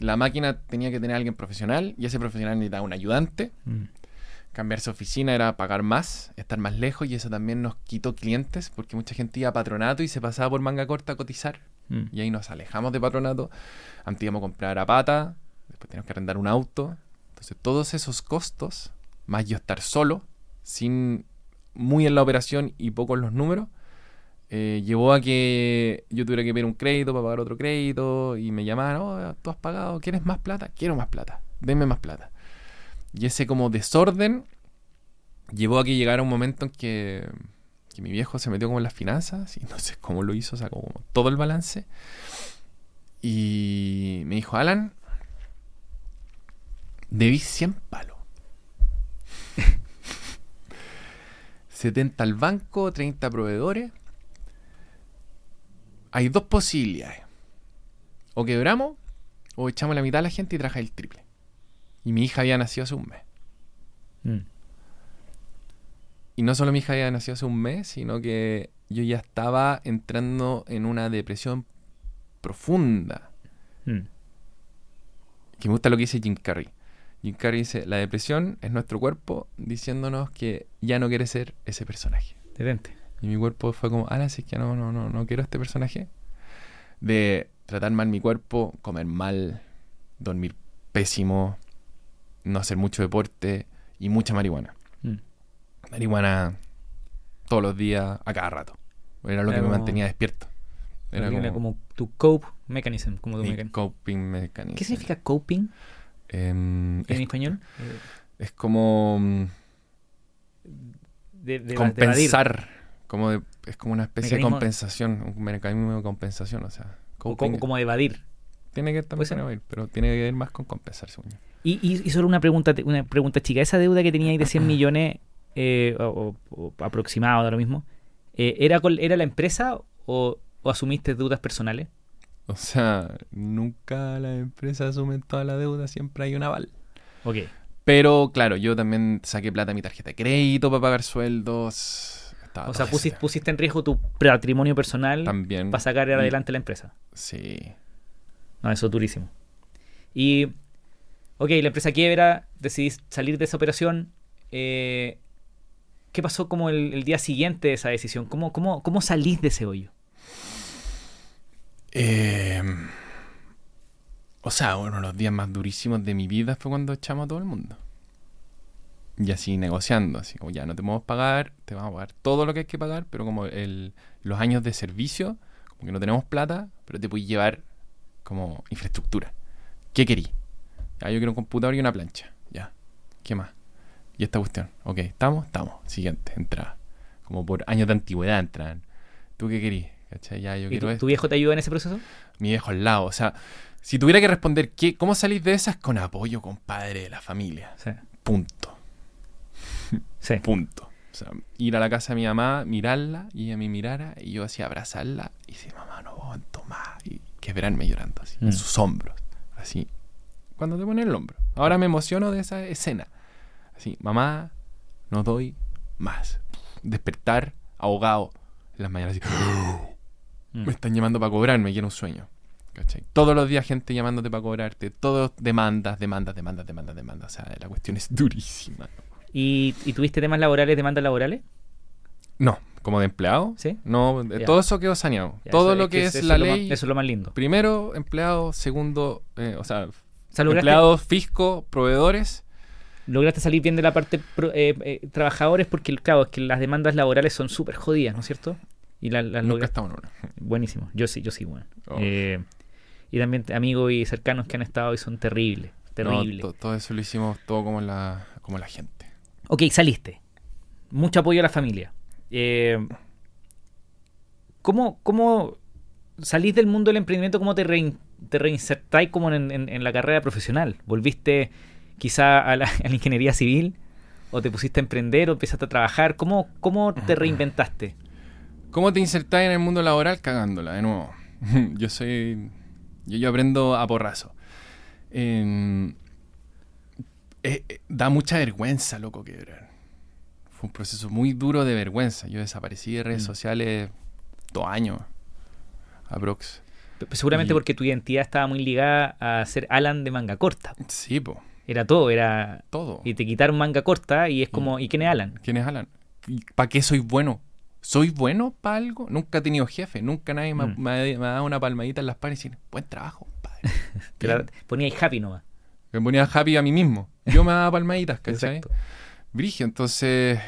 [SPEAKER 1] La máquina tenía que tener a alguien profesional y ese profesional necesitaba un ayudante. Cambiarse de oficina era pagar más, estar más lejos y eso también nos quitó clientes porque mucha gente iba a patronato y se pasaba por manga corta a cotizar
[SPEAKER 2] Mm.
[SPEAKER 1] y ahí nos alejamos de patronato. Antes íbamos a comprar a pata, después teníamos que arrendar un auto. Entonces todos esos costos, más yo estar solo, sin muy en la operación y poco en los números, eh, llevó a que yo tuviera que pedir un crédito para pagar otro crédito y me llamaban, oh, tú has pagado, ¿quieres más plata? Quiero más plata, denme más plata. Y ese como desorden llevó a que llegara un momento en que, mi viejo se metió como en las finanzas y [LAUGHS] no sé cómo lo hizo, sacó todo el balance y me dijo, Alan, debí 100 palos. [LAUGHS] 70 al banco, 30 proveedores. Hay dos posibilidades. O quebramos o echamos la mitad a la gente y traje el triple. Y mi hija había nacido hace un mes.
[SPEAKER 2] Mm.
[SPEAKER 1] Y no solo mi hija había nacido hace un mes, sino que yo ya estaba entrando en una depresión profunda.
[SPEAKER 2] Mm.
[SPEAKER 1] Que me gusta lo que dice Jim Carrey. Jim Carrey dice, la depresión es nuestro cuerpo diciéndonos que ya no quiere ser ese personaje.
[SPEAKER 2] Detente.
[SPEAKER 1] Y mi cuerpo fue como, ah, si es que no, no, no, no quiero este personaje. De tratar mal mi cuerpo, comer mal, dormir pésimo, no hacer mucho deporte y mucha marihuana.
[SPEAKER 2] Mm.
[SPEAKER 1] Marihuana todos los días, a cada rato. Era lo
[SPEAKER 2] Era
[SPEAKER 1] que me mantenía despierto. Era
[SPEAKER 2] Era
[SPEAKER 1] como,
[SPEAKER 2] tu cope mechanism, como tu mecan-
[SPEAKER 1] coping mechanism.
[SPEAKER 2] ¿Qué significa coping
[SPEAKER 1] Em,
[SPEAKER 2] en
[SPEAKER 1] es,
[SPEAKER 2] español?
[SPEAKER 1] es como mm,
[SPEAKER 2] De, de
[SPEAKER 1] compensar. Como de- es como una especie
[SPEAKER 2] Mecanismo-
[SPEAKER 1] de compensación, un mecanismo de compensación. O sea,
[SPEAKER 2] O
[SPEAKER 1] coping
[SPEAKER 2] como, como evadir.
[SPEAKER 1] tiene que también con evadir, pero tiene que ver más con compensar, según yo.
[SPEAKER 2] Y, y, y solo una pregunta, una pregunta chica. Esa deuda que teníais de 100 [CLEARS THROAT] millones, eh, o, o- o aproximado de lo mismo, eh, ¿era, con- ¿era la empresa o, o asumiste deudas personales?
[SPEAKER 1] O sea, nunca las empresas asumen toda la deuda, siempre hay un aval.
[SPEAKER 2] Ok.
[SPEAKER 1] Pero claro, yo también saqué plata de mi tarjeta de crédito para pagar sueldos. Estaba
[SPEAKER 2] O sea, pusiste, pusiste en riesgo tu patrimonio personal
[SPEAKER 1] también.
[SPEAKER 2] para sacar
[SPEAKER 1] Y-
[SPEAKER 2] adelante la empresa.
[SPEAKER 1] Sí.
[SPEAKER 2] No, eso es durísimo. Y, ok, la empresa quiebra, decidís salir de esa operación. eh, ¿Qué pasó como el, el día siguiente de esa decisión? ¿Cómo, cómo, ¿Cómo salís de ese hoyo?
[SPEAKER 1] Eh, o sea, uno de los días más durísimos de mi vida fue cuando echamos a todo el mundo. Y así negociando, así como ya no te podemos pagar, te vamos a pagar todo lo que hay que pagar, pero como el, los años de servicio, como que no tenemos plata, pero te puedes llevar como infraestructura. ¿Qué querí? Ya, yo quiero un computador y una plancha. Ya. ¿Qué más? Y esta cuestión. Ok, ¿estamos? Estamos. Siguiente, entrada. Como por años de antigüedad entran. ¿Tú qué querís? ¿Cachai? Ya, yo
[SPEAKER 2] ¿Y
[SPEAKER 1] quiero
[SPEAKER 2] tu,
[SPEAKER 1] esto
[SPEAKER 2] tu viejo te ayuda en ese proceso?
[SPEAKER 1] mi viejo al lado. O sea, si tuviera que responder qué, cómo salís de esas con apoyo, compadre, de la familia.
[SPEAKER 2] Sí.
[SPEAKER 1] Punto. [LAUGHS]
[SPEAKER 2] Sí.
[SPEAKER 1] Punto. O sea, ir a la casa de mi mamá, mirarla y ella me mirara y yo así abrazarla y decir, mamá, no aguanto más. Y quebrarme llorando así,
[SPEAKER 2] Mm.
[SPEAKER 1] en sus hombros. Así. Cuando te pone el hombro. Ahora me emociono de esa escena. Así, mamá, no doy más. Despertar ahogado en las mañanas así.
[SPEAKER 2] Mm. [GASPS]
[SPEAKER 1] Me están llamando para cobrarme, quiero un sueño. ¿Cachai? Todos los días gente llamándote para cobrarte, todos demandas, demandas, demandas, demandas, demandas. O sea, la cuestión es durísima.
[SPEAKER 2] ¿Y, y tuviste temas laborales, demandas laborales?
[SPEAKER 1] No, como de empleado.
[SPEAKER 2] ¿Sí?
[SPEAKER 1] No,
[SPEAKER 2] Ya.
[SPEAKER 1] todo eso quedó saneado.
[SPEAKER 2] Ya,
[SPEAKER 1] todo
[SPEAKER 2] eso-
[SPEAKER 1] lo que es, la
[SPEAKER 2] lo más-
[SPEAKER 1] ley.
[SPEAKER 2] eso es lo más lindo.
[SPEAKER 1] Primero, empleado. Segundo, eh, o sea, empleados, fisco, proveedores.
[SPEAKER 2] lograste salir bien de la parte eh, eh, trabajadores porque, claro, es que las demandas laborales son súper jodidas, ¿no es cierto? Y la- las
[SPEAKER 1] Nunca
[SPEAKER 2] lograste.
[SPEAKER 1] estamos en una.
[SPEAKER 2] Buenísimo. Yo sí, yo sí, bueno.
[SPEAKER 1] Oh.
[SPEAKER 2] Eh, y también amigos y cercanos que han estado y son terribles.
[SPEAKER 1] No,
[SPEAKER 2] Terribles.
[SPEAKER 1] to- todo eso lo hicimos todo como la, como la gente.
[SPEAKER 2] Ok, saliste. Mucho apoyo a la familia. Eh, ¿cómo, ¿Cómo salís del mundo del emprendimiento? ¿Cómo te, rein- te reinsertáis como en, en- en la carrera profesional? ¿Volviste quizá a la, a la ingeniería civil? ¿O te pusiste a emprender o empezaste a trabajar? ¿Cómo, cómo te [LAUGHS] reinventaste?
[SPEAKER 1] ¿Cómo te insertás en el mundo laboral? Cagándola, de nuevo. [LAUGHS] yo soy. Yo, yo aprendo a porrazo. Em, eh, eh, da mucha vergüenza, loco, quebrar. Fue un proceso muy duro de vergüenza. Yo desaparecí de redes
[SPEAKER 2] Mm.
[SPEAKER 1] sociales dos años. Aprox.
[SPEAKER 2] P- Seguramente
[SPEAKER 1] Y-
[SPEAKER 2] porque tu identidad estaba muy ligada a ser Alan de manga corta.
[SPEAKER 1] Sí, po.
[SPEAKER 2] Era todo, era...
[SPEAKER 1] Todo.
[SPEAKER 2] Y te quitaron manga corta y es como... ¿Y quién es Alan?
[SPEAKER 1] ¿Quién es Alan? ¿Para qué soy bueno? ¿Soy bueno para algo? Nunca he tenido jefe. Nunca nadie me, ha-
[SPEAKER 2] Mm.
[SPEAKER 1] me ha, me ha dado una palmadita en las pares y decir, buen trabajo, compadre. [LAUGHS]
[SPEAKER 2] Te la- ponía ahí happy nomás.
[SPEAKER 1] Me ponía happy a mí mismo. Yo me daba palmaditas, ¿cachai?
[SPEAKER 2] Exacto.
[SPEAKER 1] Brigio, entonces,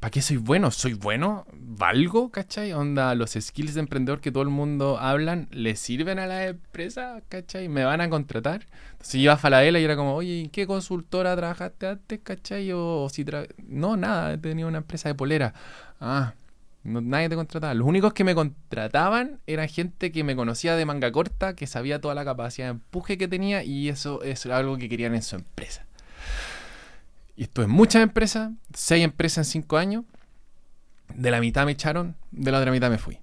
[SPEAKER 1] ¿para qué soy bueno? ¿Soy bueno? ¿Valgo? ¿Cachai? Onda, los skills de emprendedor que todo el mundo hablan, ¿le sirven a la empresa? ¿Cachai? ¿Me van a contratar? Entonces iba a Falabella y era como, oye, ¿en qué consultora trabajaste antes? ¿Cachai? O, o si tra- No, nada, he tenido una empresa de polera. Ah, nadie te contrataba. Los únicos que me contrataban eran gente que me conocía de manga corta, que sabía toda la capacidad de empuje que tenía y eso, era algo que querían en su empresa. Y estuve en muchas empresas, seis empresas en cinco años. De la mitad me echaron, de la otra mitad me fui.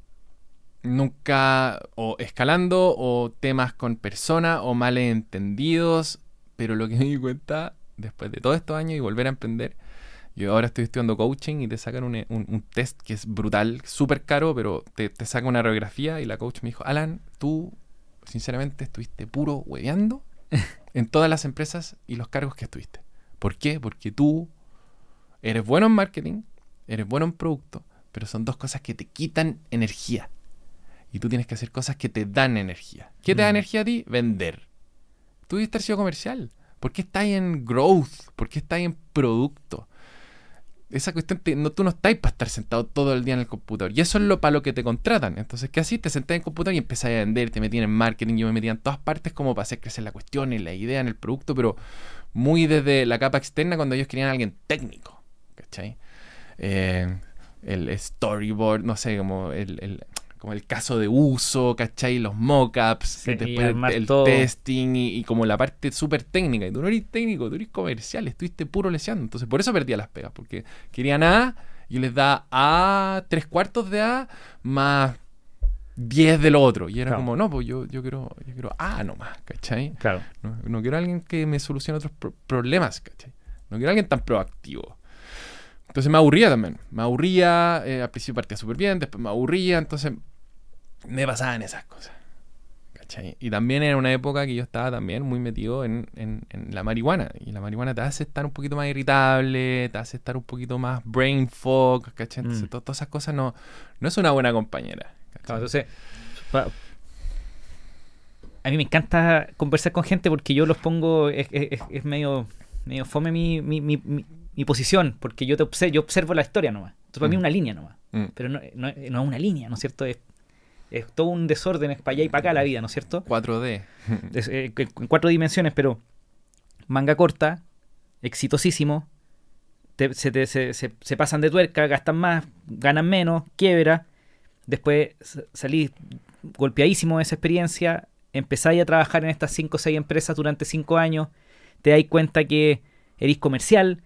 [SPEAKER 1] Nunca, o escalando, o temas con personas, o males entendidos. Pero lo que me di cuenta, después de todos estos años y volver a emprender, yo ahora estoy estudiando coaching y te sacan un, un- un test que es brutal, súper caro, pero te, te saca una radiografía y la coach me dijo, Alan, tú sinceramente estuviste puro hueveando en todas las empresas y los cargos que estuviste. ¿Por qué? Porque tú eres bueno en marketing, eres bueno en producto, pero son dos cosas que te quitan energía. Y tú tienes que hacer cosas que te dan energía. ¿Qué te da
[SPEAKER 2] Mm.
[SPEAKER 1] energía a ti? Vender. Tú haber sido comercial. ¿Por qué estás en growth? ¿Por qué estás en producto? Esa cuestión, no, tú no estás para estar sentado todo el día en el computador. Y eso es lo para lo que te contratan. Entonces, ¿qué así? Te sentás en el computador y empezás a vender, te metían en marketing, yo me metía en todas partes como para hacer crecer la cuestión, en la idea, en el producto, pero muy desde la capa externa cuando ellos querían a alguien técnico. ¿Cachai? Eh, el storyboard, no sé, como el, el- como el caso de uso, ¿cachai? Los mockups,
[SPEAKER 2] Sí,
[SPEAKER 1] después el testing y, y como la parte súper técnica. Y tú no eres técnico, tú eres comercial, estuviste puro leseando. Entonces por eso perdía las pegas, porque querían A y les da A, tres cuartos de A más 10 de lo otro. Y era
[SPEAKER 2] Claro.
[SPEAKER 1] como, no, pues yo, yo quiero yo quiero A nomás, ¿cachai?
[SPEAKER 2] Claro.
[SPEAKER 1] No, no quiero a alguien que me solucione otros pro- problemas, ¿cachai? No quiero a alguien tan proactivo. Entonces me aburría también. Me aburría, eh, al principio partía súper bien, después me aburría, entonces me pasaban esas cosas. ¿Cachai? Y también era una época que yo estaba también muy metido en, en- en la marihuana. Y la marihuana te hace estar un poquito más irritable, te hace estar un poquito más brain fog, ¿cachai? Entonces
[SPEAKER 2] Mm.
[SPEAKER 1] to- todas esas cosas no, no es una buena compañera.
[SPEAKER 2] entonces, pa- a mí me encanta conversar con gente porque yo los pongo, es, es- es medio, medio fome mi, mi, mi, mi- mi posición, porque yo te observo, yo observo la historia nomás. Entonces para mí es
[SPEAKER 1] Mm.
[SPEAKER 2] una línea nomás,
[SPEAKER 1] Mm.
[SPEAKER 2] pero no, no, no es una línea, ¿no es cierto? Es, es todo un desorden, es para allá y para acá la vida, ¿no es cierto?
[SPEAKER 1] 4D.
[SPEAKER 2] Es, eh, en cuatro dimensiones, pero manga corta, exitosísimo, te- se, te- se- se- se pasan de tuerca, gastan más, ganan menos, quiebra, después salís golpeadísimo de esa experiencia, empezáis a trabajar en estas 5 o 6 empresas durante 5 años, te dais cuenta que eres comercial,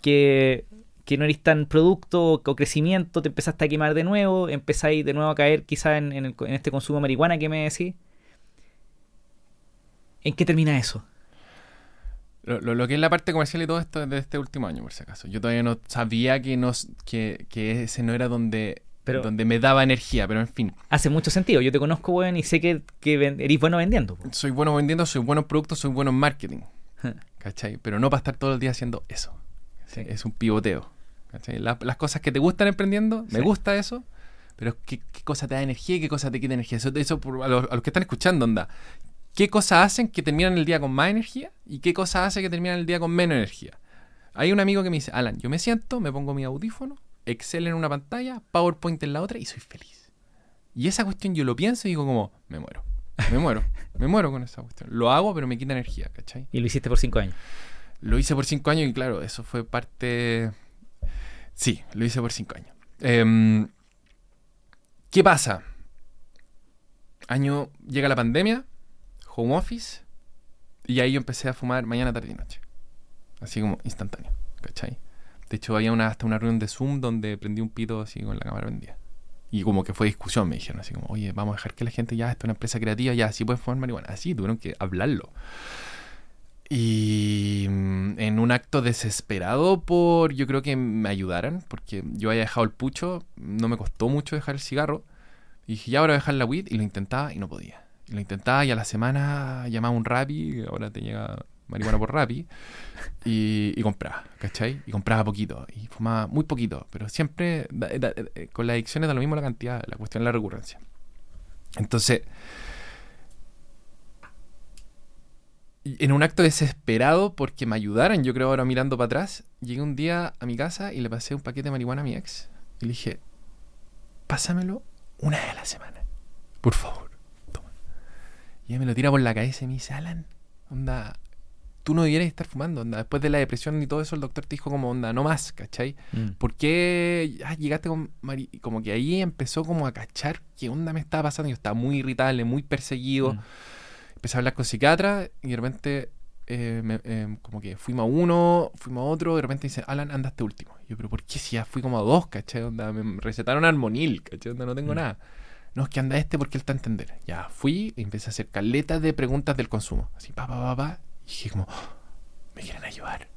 [SPEAKER 2] que, que no eres tan producto o, crecimiento, te empezaste a quemar de nuevo, empezáis de nuevo a caer quizá en, en en este consumo de marihuana que me decís. ¿En qué termina eso?
[SPEAKER 1] Lo, lo- lo que es la parte comercial y todo esto es de este último año, por si acaso. Yo todavía no sabía que, nos, que, que ese no era donde,
[SPEAKER 2] Pero-
[SPEAKER 1] donde me daba energía, pero en fin.
[SPEAKER 2] Hace mucho sentido. Yo te conozco, weón, y sé que, que eres bueno vendiendo.
[SPEAKER 1] Soy bueno vendiendo, soy bueno en productos, soy bueno en marketing. [LAUGHS] ¿Cachai? Pero no para estar todo el día haciendo eso.
[SPEAKER 2] Sí.
[SPEAKER 1] Es un pivoteo. las cosas que te gustan emprendiendo, me gusta eso, pero ¿qué, qué cosa te da energía y qué cosa te quita energía? Eso, eso por- a, los, a los que están escuchando, onda. ¿Qué cosas hacen que terminan el día con más energía y qué cosas hacen que terminan el día con menos energía? Hay un amigo que me dice, Alan, yo me siento, me pongo mi audífono, Excel en una pantalla, PowerPoint en la otra y soy feliz. Y esa cuestión yo lo pienso y digo como, me muero, me muero, me muero con esa cuestión. Lo hago, pero me quita energía, ¿cachai?
[SPEAKER 2] Y lo hiciste por cinco años.
[SPEAKER 1] Lo hice por cinco años y claro, eso fue parte... Sí, lo hice por cinco años. Em, ¿Qué pasa? Año, llega la pandemia, home office, y ahí yo empecé a fumar mañana, tarde y noche. Así como instantáneo, ¿cachai? De hecho, había una, hasta una reunión de Zoom donde prendí un pito así con la cámara prendida. Y como que fue discusión, me dijeron así como, oye, vamos a dejar que la gente ya, esta es una empresa creativa, ya, así pueden fumar marihuana. Así, tuvieron que hablarlo. Y mm, en un acto desesperado por, yo creo que me ayudaran, porque yo había dejado el pucho, no me costó mucho dejar el cigarro. Y dije, ya ahora voy a dejar la weed, y lo intentaba y no podía. Y lo intentaba y a la semana llamaba un Rappi, ahora te llega marihuana por Rappi, y, y compraba, ¿cachai? Y compraba poquito, y fumaba muy poquito, pero siempre, eh, con las adicciones da lo mismo la cantidad, la cuestión es la recurrencia. Entonces, y en un acto desesperado porque me ayudaran, yo creo ahora mirando para atrás, llegué un día a mi casa y le pasé un paquete de marihuana a mi ex, y le dije, pásamelo una vez a la semana, por favor, toma. Y ella me lo tira por la cabeza y me dice, Alan, onda, tú no debieras estar fumando, onda, después de la depresión y todo eso, el doctor te dijo como, onda, no más, ¿cachai?
[SPEAKER 2] Mm.
[SPEAKER 1] ¿Por qué ah, llegaste con Mari? Como que ahí empezó como a cachar qué onda me estaba pasando. Yo estaba muy irritable, muy perseguido.
[SPEAKER 2] Mm.
[SPEAKER 1] Empecé a hablar con psiquiatra y de repente eh, me- eh, como que fuimos a uno, fuimos a otro, de repente dice, Alan, anda este último. Y yo, pero ¿por qué si ya fui como a dos, cachai? Onda, me recetaron armonil, cachai? Onda, no tengo
[SPEAKER 2] Mm.
[SPEAKER 1] nada. No, es que anda este porque él está a entender. Ya fui y empecé a hacer caletas de preguntas del consumo. Así, pa, pa, pa, pa. Y dije como, "Oh, me quieren ayudar.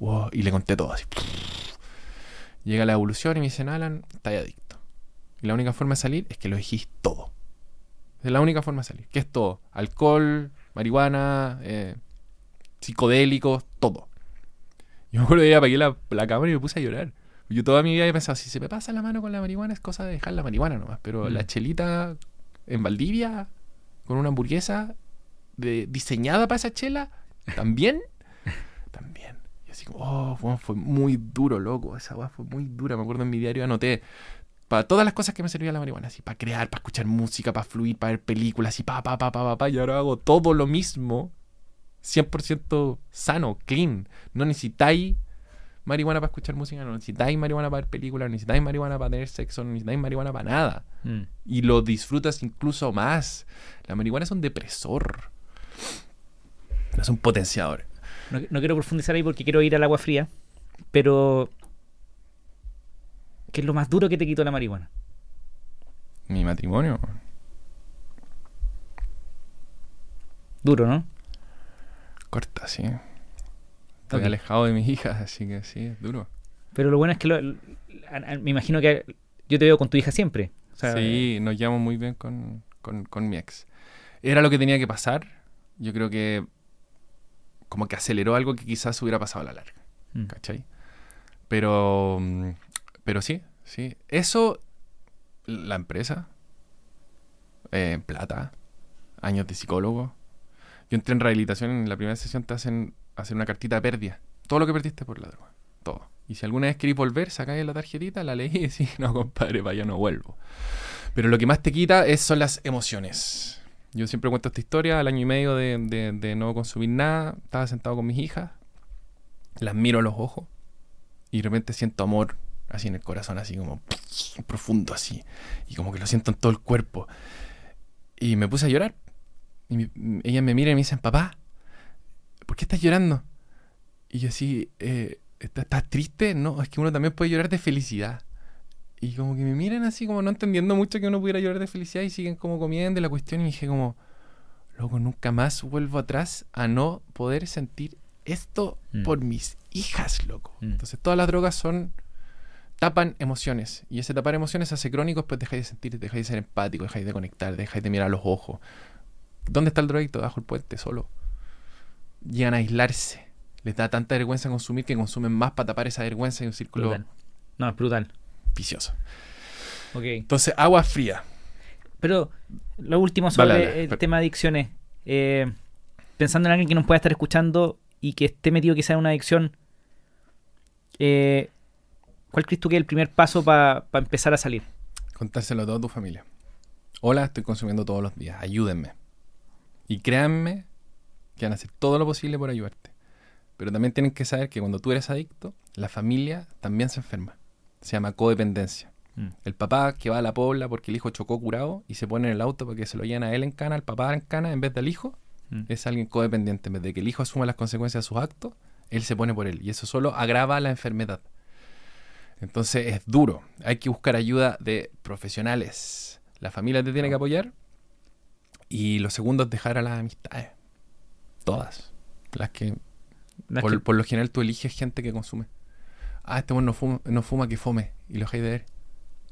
[SPEAKER 1] Wow, Y le conté todo así. Llega la evolución y me dicen, Alan, estás adicto. Y la única forma de salir es que lo dijís todo. Es la única forma de salir. ¿Qué es todo? Alcohol, marihuana, eh, psicodélicos, todo. Yo me acuerdo de ir apagué la, la cámara y me puse a llorar. Yo toda mi vida he pensado, si se me pasa la mano con la marihuana es cosa de dejar la marihuana nomás. Pero
[SPEAKER 2] Mm.
[SPEAKER 1] la chelita en Valdivia, con una hamburguesa de, diseñada para esa chela, también, [LAUGHS] también. Y así como, oh, fue muy duro, loco. Esa weá fue muy dura. Me acuerdo en mi diario anoté para todas las cosas que me servía la marihuana, así, para crear, para escuchar música, para fluir, para ver películas, y pa, pa, pa, pa, pa, pa, y ahora hago todo lo mismo, 100% sano, clean. No necesitáis marihuana para escuchar música, no necesitáis marihuana para ver películas, no necesitáis marihuana para tener sexo, no necesitáis marihuana para nada.
[SPEAKER 2] Mm.
[SPEAKER 1] Y lo disfrutas incluso más. La marihuana es un depresor. No es un potenciador.
[SPEAKER 2] No, no quiero profundizar ahí porque quiero ir al agua fría, pero ¿qué es lo más duro que te quitó la marihuana?
[SPEAKER 1] Mi matrimonio.
[SPEAKER 2] Duro, ¿no?
[SPEAKER 1] Corta, sí. Estoy
[SPEAKER 2] Ok.
[SPEAKER 1] alejado de mis hijas, así que sí, es duro.
[SPEAKER 2] Pero lo bueno es que lo- l- a- a- me imagino que yo te veo con tu hija siempre. O sea,
[SPEAKER 1] sí, nos llevamos muy bien con, con- con mi ex. Era lo que tenía que pasar. Yo creo que como que aceleró algo que quizás hubiera pasado a la larga.
[SPEAKER 2] mm.
[SPEAKER 1] ¿Cachai? Pero, mm, pero sí, sí. Eso, la empresa, eh, plata, años de psicólogo. Yo entré en rehabilitación en la primera sesión te hacen hacer una cartita de pérdida. Todo lo que perdiste por la droga. Todo. Y si alguna vez querés volver, sacáis la tarjetita, la leí y decís, [LAUGHS] no, compadre, para allá no vuelvo. Pero lo que más te quita es, son las emociones. Yo siempre cuento esta historia, al año y medio de, de- de no consumir nada, estaba sentado con mis hijas, las miro a los ojos y de repente siento amor así en el corazón, así como profundo así, y como que lo siento en todo el cuerpo. Y me puse a llorar. Y mi- ella me mira y me dicen, papá, ¿por qué estás llorando? Y yo así, eh, ¿estás, estás triste? No, es que uno también puede llorar de felicidad. Y como que me miran así como no entendiendo mucho que uno pudiera llorar de felicidad y siguen como comiendo la cuestión y dije como, loco, nunca más vuelvo atrás a no poder sentir esto
[SPEAKER 2] Mm.
[SPEAKER 1] por mis hijas, loco.
[SPEAKER 2] Mm.
[SPEAKER 1] Entonces todas las drogas son tapan emociones y ese tapar emociones hace crónicos, pues dejáis de sentir, dejáis de ser empático, dejáis de conectar, dejáis de mirar a los ojos. ¿Dónde está el drogadicto? Bajo el puente, solo. Llegan a aislarse. Les da tanta vergüenza consumir que consumen más para tapar esa vergüenza y un círculo
[SPEAKER 2] Brutal. No, es brutal.
[SPEAKER 1] Vicioso.
[SPEAKER 2] Ok.
[SPEAKER 1] Entonces, agua fría.
[SPEAKER 2] Pero lo último sobre el tema de adicciones. eh, pensando en alguien que nos pueda estar escuchando y que esté metido quizá en una adicción, eh, ¿cuál crees tú que es el primer paso para empezar a salir?
[SPEAKER 1] Contárselo a toda tu familia. Hola, estoy consumiendo todos los días. Ayúdenme. Y créanme que van a hacer todo lo posible por ayudarte. Pero también tienen que saber que cuando tú eres adicto, la familia también se enferma. Se llama codependencia.
[SPEAKER 2] Mm.
[SPEAKER 1] El papá que va a la pobla porque el hijo chocó curado y se pone en el auto porque se lo llena a él en cana, al papá en cana en vez del hijo,
[SPEAKER 2] Mm.
[SPEAKER 1] es alguien codependiente. En vez de que el hijo asuma las consecuencias de sus actos, él se pone por él. Y eso solo agrava la enfermedad. Entonces es duro. Hay que buscar ayuda de profesionales. La familia te tiene que apoyar. Y lo segundo es dejar a las amistades. Todas. Las que por,
[SPEAKER 2] que-
[SPEAKER 1] por lo general tú eliges gente que consume. Ah, este bueno no fuma, no fuma que fome. Y lo dejáis de ver.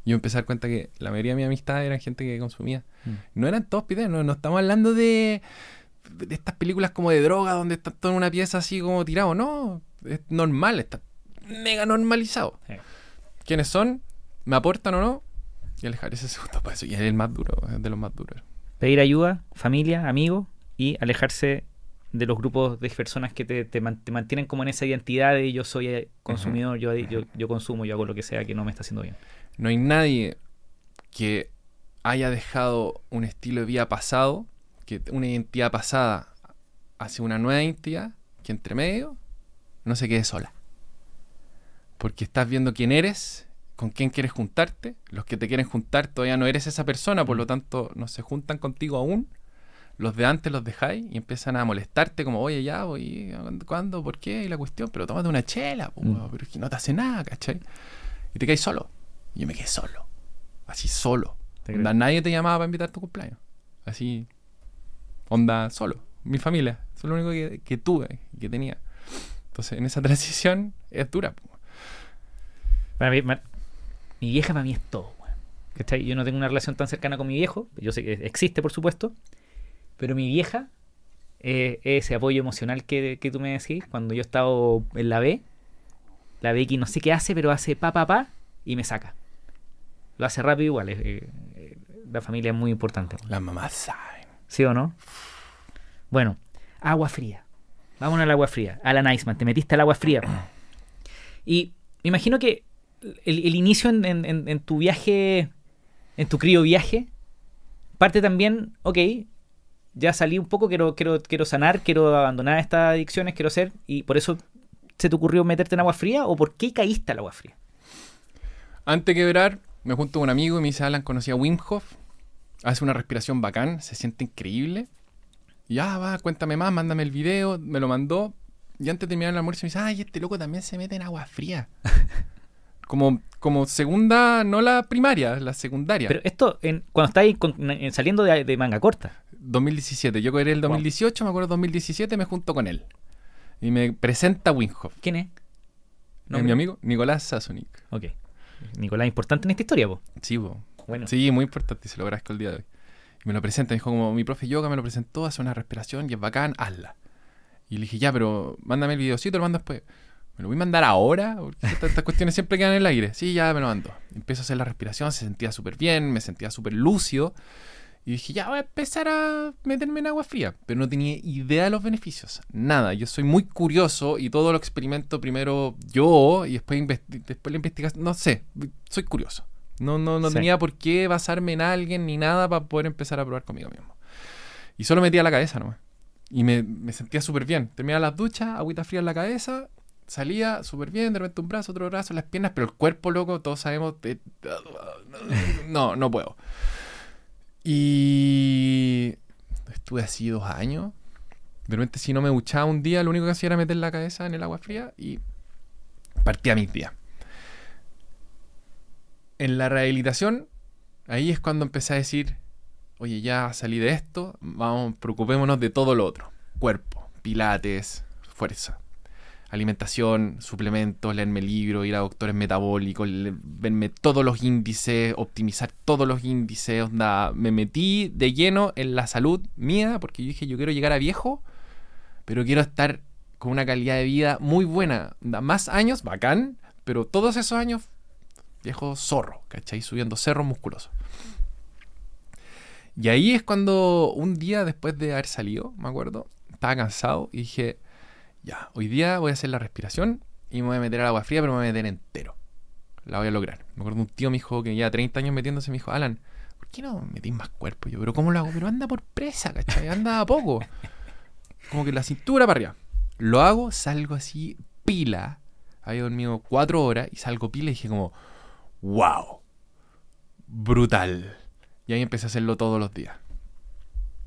[SPEAKER 1] Yo empecé a dar cuenta que la mayoría de mis amistades eran gente que consumía.
[SPEAKER 2] Mm.
[SPEAKER 1] No eran todos piteros, no, no estamos hablando de, de estas películas como de droga donde están todos en una pieza así como tirado. No, es normal, está mega normalizado.
[SPEAKER 2] Sí.
[SPEAKER 1] ¿Quiénes son? ¿Me aportan o no? Y alejar ese segundo paso. Y es el más duro, es de los más duros.
[SPEAKER 2] Pedir ayuda, familia, amigos y alejarse de los grupos de personas que te, te man- te mantienen como en esa identidad de yo soy eh, consumidor, yo, yo, yo consumo, yo hago lo que sea que no me está haciendo bien.
[SPEAKER 1] No hay nadie que haya dejado un estilo de vida pasado, que una identidad pasada hacia una nueva identidad, que entre medio no se quede sola. Porque estás viendo quién eres, con quién quieres juntarte. Los que te quieren juntar todavía no eres esa persona, por lo tanto no se juntan contigo aún. Los de antes los dejáis y empiezan a molestarte como, oye, ya, voy, ¿cuándo? ¿Por qué? Y la cuestión, pero tómate una chela, po,
[SPEAKER 2] Mm.
[SPEAKER 1] pero es que no te hace nada, ¿cachai? Y te caes solo. Y yo me quedé solo. Así solo.
[SPEAKER 2] Te
[SPEAKER 1] Onda, nadie te llamaba para invitar a tu cumpleaños. Así. Onda, solo. Mi familia. Eso es lo único que, que tuve, que tenía. Entonces, en esa transición es dura. po.
[SPEAKER 2] Para mí, ma- mi vieja para mí es todo. weón. ¿Cachai? Yo no tengo una relación tan cercana con mi viejo. Yo sé que existe, por supuesto. Pero mi vieja, eh, ese apoyo emocional que, que tú me decís, cuando yo estaba en la B, la Becky no sé qué hace, pero hace pa, pa, pa, y me saca. Lo hace rápido igual. eh, eh, la familia es muy importante. weón.
[SPEAKER 1] Las mamás saben.
[SPEAKER 2] ¿Sí o no? Bueno, agua fría. Vámonos al agua fría. Alan Iceman, te metiste al agua fría. Y me imagino que el, el inicio en, en- en- en tu viaje, en tu crío viaje, parte también, ok, ya salí un poco, quiero, quiero, quiero sanar, quiero abandonar estas adicciones, quiero ser, y por eso se te ocurrió meterte en agua fría, o por qué caíste al agua fría?
[SPEAKER 1] Antes de quebrar, me junto con un amigo y me dice, Alan, conocí a Wim Hof. Hace una respiración bacán, se siente increíble. Y ya, va, cuéntame más, mándame el video. Me lo mandó. Y antes de terminar el almuerzo me dice, ay, este loco también se mete en agua fría. [LAUGHS] como, como segunda, no la primaria, la secundaria.
[SPEAKER 2] Pero esto, en, cuando estáis saliendo de, de manga corta.
[SPEAKER 1] 2017. Yo quebré el 2018, me acuerdo 2017, me junto con él. Y me presenta Wim Hof.
[SPEAKER 2] ¿Quién es?
[SPEAKER 1] Es mi amigo Nicolás Sasonic.
[SPEAKER 2] Ok. Nicolás, importante en esta historia, po.
[SPEAKER 1] Sí, po.
[SPEAKER 2] Bueno.
[SPEAKER 1] Sí, muy importante, y se lo agradezco el día de hoy. Y me lo presenta, me dijo como mi profe yoga me lo presentó, hace una respiración y es bacán, hazla. Y le dije, ya, pero mándame el videocito, lo mando después. ¿Me lo voy a mandar ahora? Porque estas, estas cuestiones siempre quedan en el aire. Sí, ya me lo mando. Empiezo a hacer la respiración, se sentía súper bien, me sentía súper lúcido. Y dije, ya voy a empezar a meterme en agua fría. Pero no tenía idea de los beneficios. Nada. Yo soy muy curioso y todo lo experimento primero yo y después, después la investigación. No sé, soy curioso. No, no, no
[SPEAKER 2] Sí.
[SPEAKER 1] tenía por qué basarme en alguien ni nada para poder empezar a probar conmigo mismo. Y solo metía la cabeza nomás. Y me, me sentía súper bien. Terminaba las duchas, agüita fría en la cabeza, salía súper bien, de repente un brazo, otro brazo, las piernas, pero el cuerpo, loco, todos sabemos, te- no, no puedo. Y estuve así dos años. De repente, si no me duchaba un día, lo único que hacía era meter la cabeza en el agua fría y partía mis días. En la rehabilitación, ahí es cuando empecé a decir, oye, ya salí de esto, vamos, preocupémonos de todo lo otro. Cuerpo, pilates, fuerza, alimentación, suplementos, leerme libros, ir a doctores metabólicos, verme todos los índices, optimizar todos los índices, onda, me metí de lleno en la salud mía, porque yo dije, yo quiero llegar a viejo, pero quiero estar con una calidad de vida muy buena, onda, más años, bacán, pero todos esos años viejo zorro, ¿cachai? Subiendo cerros musculosos. Y ahí es cuando un día después de haber salido, me acuerdo, estaba cansado y dije, ya, hoy día voy a hacer la respiración y me voy a meter al agua fría, pero me voy a meter entero. La voy a lograr. Me acuerdo un tío me dijo que ya 30 años metiéndose, me dijo, Alan, ¿por qué no metís más cuerpo? Y yo, pero ¿cómo lo hago? Pero anda por presa, ¿cachai? Anda a poco. [LAUGHS] Como que la cintura para arriba. Lo hago, salgo así, pila. Había dormido cuatro horas y salgo pila y dije como, wow, brutal. Y ahí empecé a hacerlo todos los días.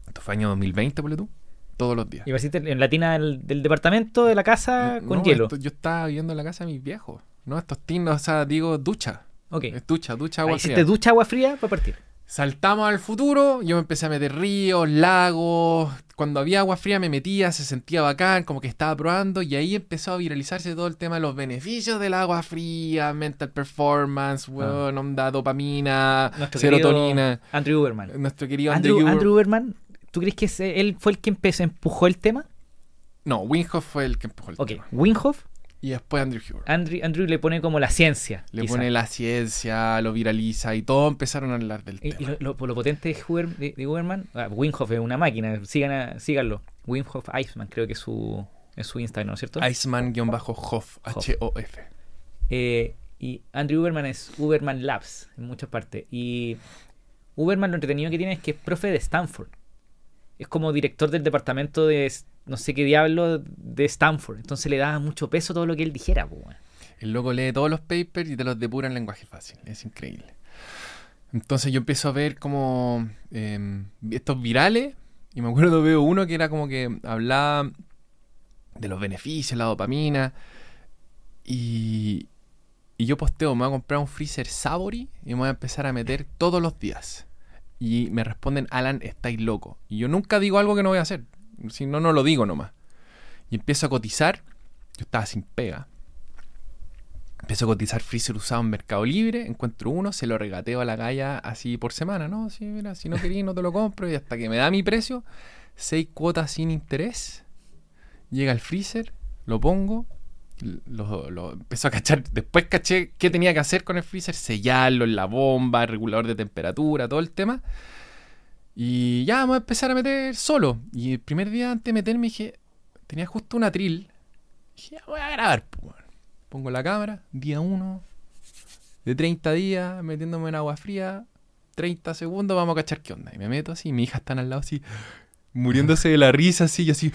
[SPEAKER 1] Esto fue año 2020, por tú. Todos los días.
[SPEAKER 2] ¿Y vas en la tina del, del departamento, de la casa,
[SPEAKER 1] No,
[SPEAKER 2] con
[SPEAKER 1] no,
[SPEAKER 2] hielo?
[SPEAKER 1] esto- yo estaba viviendo en la casa de mis viejos. No, estos tinos, o sea, digo, ducha.
[SPEAKER 2] Ok.
[SPEAKER 1] Es ducha, ducha,
[SPEAKER 2] Ahí
[SPEAKER 1] agua
[SPEAKER 2] hiciste
[SPEAKER 1] fría.
[SPEAKER 2] ducha agua fría para partir.
[SPEAKER 1] Saltamos al futuro, yo me empecé a meter ríos, lagos. Cuando había agua fría me metía, se sentía bacán, como que estaba probando. Y ahí empezó a viralizarse todo el tema de los beneficios del agua fría, mental performance, weón, onda, dopamina,
[SPEAKER 2] Ah. Nuestro
[SPEAKER 1] serotonina.
[SPEAKER 2] Andrew Uberman.
[SPEAKER 1] Nuestro querido
[SPEAKER 2] Andrew,
[SPEAKER 1] Andrew,
[SPEAKER 2] Andrew Uberman, ¿tú crees que él fue el que empezó, empujó el tema?
[SPEAKER 1] No, Winhoff fue el que empujó el
[SPEAKER 2] Ok,
[SPEAKER 1] tema.
[SPEAKER 2] Winhoff,
[SPEAKER 1] Y después Andrew Huber.
[SPEAKER 2] Andrew, Andrew le pone como la ciencia.
[SPEAKER 1] Le
[SPEAKER 2] quizá.
[SPEAKER 1] pone la ciencia, lo viraliza y todos empezaron a hablar del
[SPEAKER 2] Y,
[SPEAKER 1] tema.
[SPEAKER 2] y lo, lo- potente de, Huber- de, de Uberman, ah, Winhoff es una máquina, sigan a- síganlo. Winhoff Iceman, creo que es su, es su Instagram, ¿no es cierto?
[SPEAKER 1] Iceman-Hoff, H-O-F.
[SPEAKER 2] Eh, y Andrew Uberman es Uberman Labs en muchas partes. Y Uberman lo entretenido que tiene es que es profe de Stanford. Es como director del departamento de no sé qué diablo de Stanford. Entonces le da mucho peso todo lo que él dijera. po, weón.
[SPEAKER 1] El loco lee todos los papers y te los depura en lenguaje fácil. Es increíble. Entonces yo empiezo a ver como eh, estos virales. Y me acuerdo, veo uno que era como que hablaba de los beneficios, la dopamina. Y, y yo posteo, me voy a comprar un freezer Savory y me voy a empezar a meter todos los días. Y me responden, Alan, estáis loco. Y yo nunca digo algo que no voy a hacer. Si no, no lo digo nomás. Y empiezo a cotizar. Yo estaba sin pega. Empiezo a cotizar freezer usado en Mercado Libre, encuentro uno, se lo regateo a la galla así por semana, ¿no? Sí, mira, si no quería no te lo compro y hasta que me da mi precio, seis cuotas sin interés, llega al freezer, lo pongo, lo, lo empiezo a cachar, después caché qué tenía que hacer con el freezer, sellarlo en la bomba, el regulador de temperatura, todo el tema. Y ya vamos a empezar a meter solo. Y el primer día antes de meterme dije, tenía justo un atril. Dije, voy a grabar, pues. Pongo la cámara, día 1 de 30 días, metiéndome en agua fría, 30 segundos, vamos a cachar qué onda. Y me meto así, mi hija está al lado así, muriéndose de la risa, así, y así,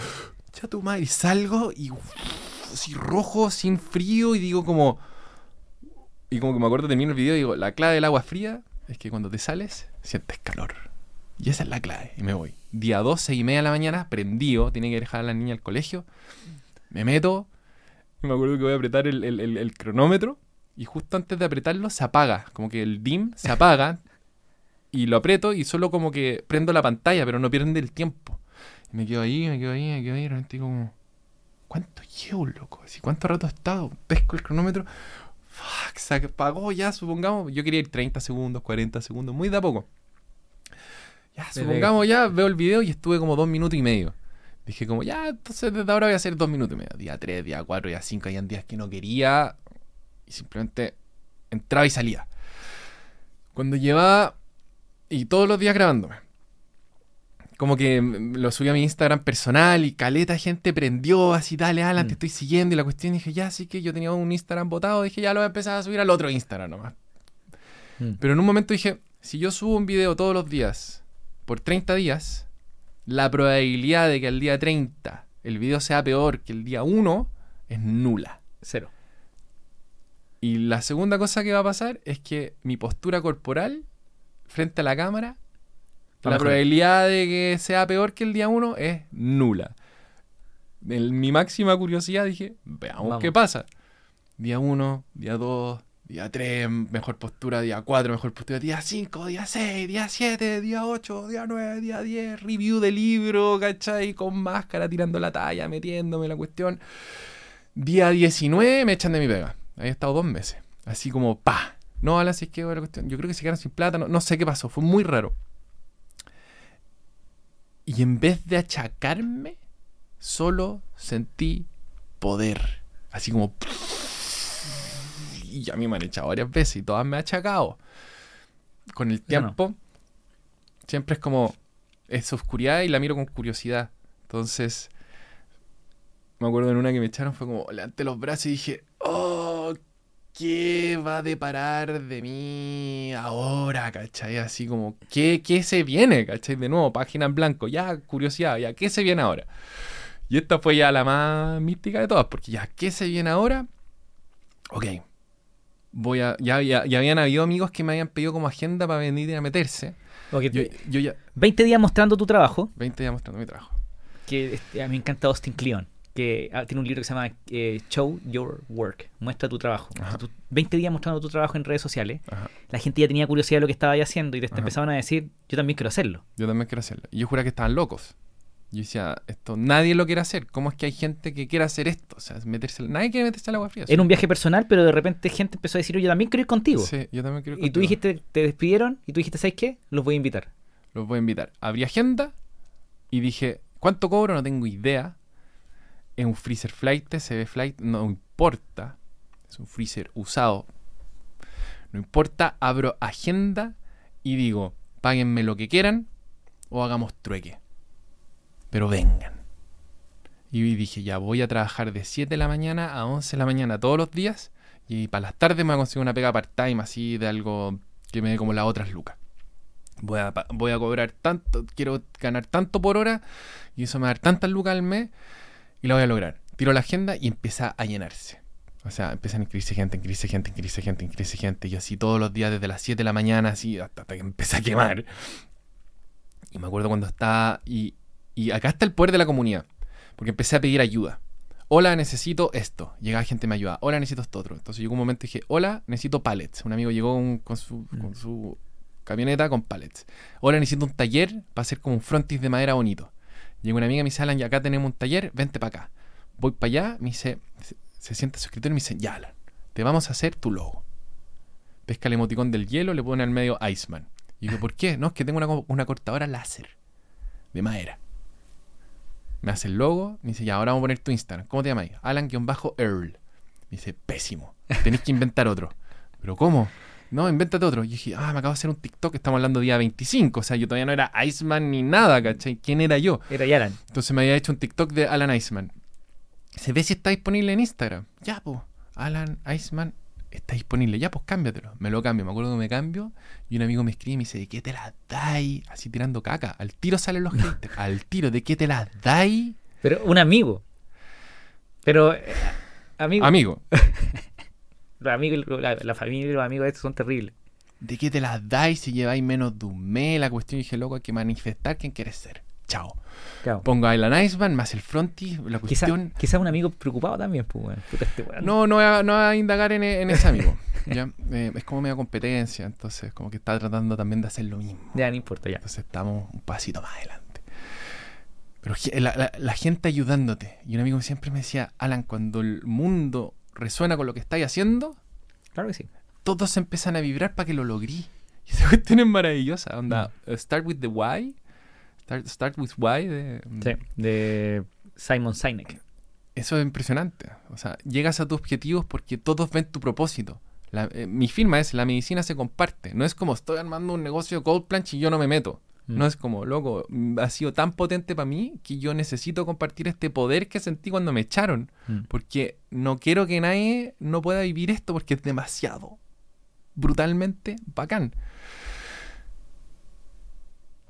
[SPEAKER 1] ya tu madre, salgo y así rojo, sin frío, y digo como, y como que me acuerdo, termino el video y digo, la clave del agua fría es que cuando te sales, sientes calor. Y esa es la clave, y me voy. Día 2, 6 y media de la mañana, prendido, tiene que dejar a la niña al colegio, me meto, y me acuerdo que voy a apretar el, cronómetro y justo antes de apretarlo se apaga, como que el dim se apaga [LAUGHS] y lo aprieto y solo como que prendo la pantalla, pero no pierde el tiempo. Y me quedo ahí, me quedo ahí, me quedo ahí, y como, ¿cuánto llevo, loco? Así, ¿Cuánto rato he estado? Pesco el cronómetro, fuck, se apagó ya, supongamos, yo quería ir 30 segundos, 40 segundos, muy de a poco. Ya,
[SPEAKER 2] Desde-
[SPEAKER 1] supongamos ya, veo el video y estuve como dos minutos y medio. Dije como, ya, entonces desde ahora voy a hacer dos minutos y medio. Día 3, día 4, día 5, habían días que no quería y simplemente entraba y salía. Cuando llevaba, y todos los días grabándome, como que lo subí a mi Instagram personal y caleta gente prendió así, dale Alan, te
[SPEAKER 2] Mm.
[SPEAKER 1] estoy siguiendo y la cuestión dije, ya, sí que yo tenía un Instagram botado, dije, ya lo voy a empezar a subir al otro Instagram nomás.
[SPEAKER 2] Mm.
[SPEAKER 1] Pero en un momento dije, si yo subo un video todos los días por 30 días, la probabilidad de que el día 30 el video sea peor que el día 1 es nula.
[SPEAKER 2] Cero.
[SPEAKER 1] Y la segunda cosa que va a pasar es que mi postura corporal frente a la cámara, la
[SPEAKER 2] mejor.
[SPEAKER 1] probabilidad de que sea peor que el día 1 es nula. En mi máxima curiosidad dije, veamos
[SPEAKER 2] Vamos.
[SPEAKER 1] qué pasa. Día 1, día 2, día 3, mejor postura, día 4, mejor postura, día 5, día 6, día 7, día 8, día 9, día 10, review de libro, ¿cachai? Con máscara, tirando la talla, metiéndome la cuestión. Día 19 me echan de mi pega. Ahí he estado dos meses. Así como, pa. No, Alan, si es que la cuestión. Yo creo que se quedaron sin plata. No, no sé qué pasó. Fue muy raro. Y en vez de achacarme, solo sentí poder. Así como. sí, a mí me han echado varias veces y todas me ha achacado. Con el
[SPEAKER 2] no.
[SPEAKER 1] tiempo, siempre es como esa oscuridad y la miro con curiosidad. Entonces, me acuerdo en una que me echaron, fue como, levanté los brazos y dije, oh, ¿qué va a deparar de mí ahora? ¿Cachai? Así como, ¿qué, qué se viene? ¿Cachai? De nuevo, página en blanco, ya, curiosidad, ya, ¿qué se viene ahora? Y esta fue ya la más mística de todas, porque ya, ¿qué se viene ahora? Ok. Voy a. Ya, ya, ya habían habido amigos que me habían pedido como agenda para venir a meterse.
[SPEAKER 2] Ok,
[SPEAKER 1] Yo, yo ya.
[SPEAKER 2] 20 días mostrando tu trabajo,
[SPEAKER 1] 20 días mostrando mi trabajo.
[SPEAKER 2] que este, a mí me encanta Austin Kleon, que ah, tiene un libro que se llama eh, Show Your Work, muestra tu trabajo. Tú- 20 días mostrando tu trabajo en redes sociales,
[SPEAKER 1] Ajá.
[SPEAKER 2] la gente ya tenía curiosidad de lo que estaba ahí haciendo y te, empezaban a decir, yo también quiero hacerlo.
[SPEAKER 1] Yo también quiero hacerlo. Y yo juraba que estaban locos. Yo decía, esto nadie lo quiere hacer. ¿Cómo es que hay gente que quiere hacer esto? O sea, meterse, nadie quiere meterse al agua fría.
[SPEAKER 2] Era un viaje personal, pero de repente gente empezó a decir, yo también quiero ir contigo.
[SPEAKER 1] Sí, yo también quiero ir
[SPEAKER 2] Y tú
[SPEAKER 1] contigo.
[SPEAKER 2] dijiste, te despidieron y tú dijiste, ¿sabes qué? Los voy a invitar.
[SPEAKER 1] Los voy a invitar. Abrí agenda y dije, ¿cuánto cobro? No tengo idea. Es un freezer flight, se ve flight, no importa. Es un freezer usado. No importa, abro agenda y digo, páguenme lo que quieran o hagamos trueque. Pero vengan. Y dije, ya voy a trabajar de 7 de la mañana a 11 de la mañana todos los días. Y para las tardes me voy a conseguir una pega part-time así de algo que me dé como las otras lucas. Voy a, voy a cobrar tanto, quiero ganar tanto por hora y eso me va a dar tantas lucas al mes y lo voy a lograr. Tiro la agenda y empieza a llenarse. O sea, empiezan a inscribirse gente, inscribirse gente, inscribirse gente, inscribirse gente. Y así todos los días desde las 7 de la mañana, así hasta, hasta que [LAUGHS] empieza a quemar. Y me acuerdo cuando estaba... Y, y acá está el poder de la comunidad. Porque empecé a pedir ayuda. Hola, necesito esto. Llegaba gente me ayuda. Hola, necesito esto otro. Entonces llegó un momento y dije, hola, necesito pallets. Un amigo llegó con, con su, con su camioneta con pallets. Hola, necesito un taller para hacer como un frontis de madera bonito. Llegó una amiga y me dice, Alan, ya acá tenemos un taller, vente para acá. Voy para allá, me dice, se, sienta su y me dice, ya, Alan, te vamos a hacer tu logo. Pesca el emoticón del hielo, le pone al medio Iceman. Y digo, ¿por qué? No, es que tengo una cortadora láser de madera. Me hace el logo, me dice, ya, ahora vamos a poner tu Instagram. ¿Cómo te llamas? Alan-Earl. Me dice, pésimo, tenés que inventar otro. [LAUGHS] ¿Pero cómo? No, invéntate otro. Y dije, ah, me acabo de hacer un TikTok, estamos hablando día 25. O sea, yo todavía no era Iceman ni nada, ¿cachai? ¿Quién era yo?
[SPEAKER 2] Era Yaran.
[SPEAKER 1] Entonces me había hecho un TikTok de Alan Iceman. Se ve si está disponible en Instagram. Ya, pues. Alan Iceman está disponible. Ya, pues cámbiatelo. Me lo cambio. Me acuerdo que me cambio. Y un amigo me escribe y me dice, ¿de qué te las dais? Así tirando caca. Al tiro salen los [LAUGHS] haters. Al tiro, ¿de qué te las dais?
[SPEAKER 2] Pero un amigo. Pero, eh, amigo,
[SPEAKER 1] Amigo, [LAUGHS]
[SPEAKER 2] los amigos, la, la familia y los amigos estos son terribles.
[SPEAKER 1] ¿de qué te las dais si lleváis menos de un mes? La cuestión, dije, loco, hay que manifestar quién quieres ser. Chao.
[SPEAKER 2] Claro.
[SPEAKER 1] Pongo a Alan Iceman, más el frontis, la cuestión...
[SPEAKER 2] quizá un amigo preocupado también, pues, este.
[SPEAKER 1] No, no voy a, no voy a indagar en, en ese amigo. [LAUGHS] ¿ya? Eh, es como media competencia, entonces como que está tratando también de hacer lo mismo.
[SPEAKER 2] Ya, no importa, ya.
[SPEAKER 1] Entonces estamos un pasito más adelante. Pero la- la gente ayudándote. Y un amigo siempre me decía, Alan, cuando el mundo resuena con lo que estáis haciendo,
[SPEAKER 2] Claro que sí.
[SPEAKER 1] todos se empiezan a vibrar para que lo logrí. [LAUGHS] Y esa cuestión es maravillosa. Onda,
[SPEAKER 2] Mm.
[SPEAKER 1] uh, start with the why. Start, start with why. De,
[SPEAKER 2] Sí, de Simon Sinek.
[SPEAKER 1] Eso es impresionante. O sea, llegas a tus objetivos porque todos ven tu propósito. La- eh, mi firma es, la medicina se comparte. No es como estoy armando un negocio de cold planch y yo no me meto.
[SPEAKER 2] Mm.
[SPEAKER 1] No es como, loco, mm, ha sido tan potente para mí que yo necesito compartir este poder que sentí cuando me echaron.
[SPEAKER 2] Mm.
[SPEAKER 1] Porque no quiero que nadie no pueda vivir esto porque es demasiado brutalmente bacán.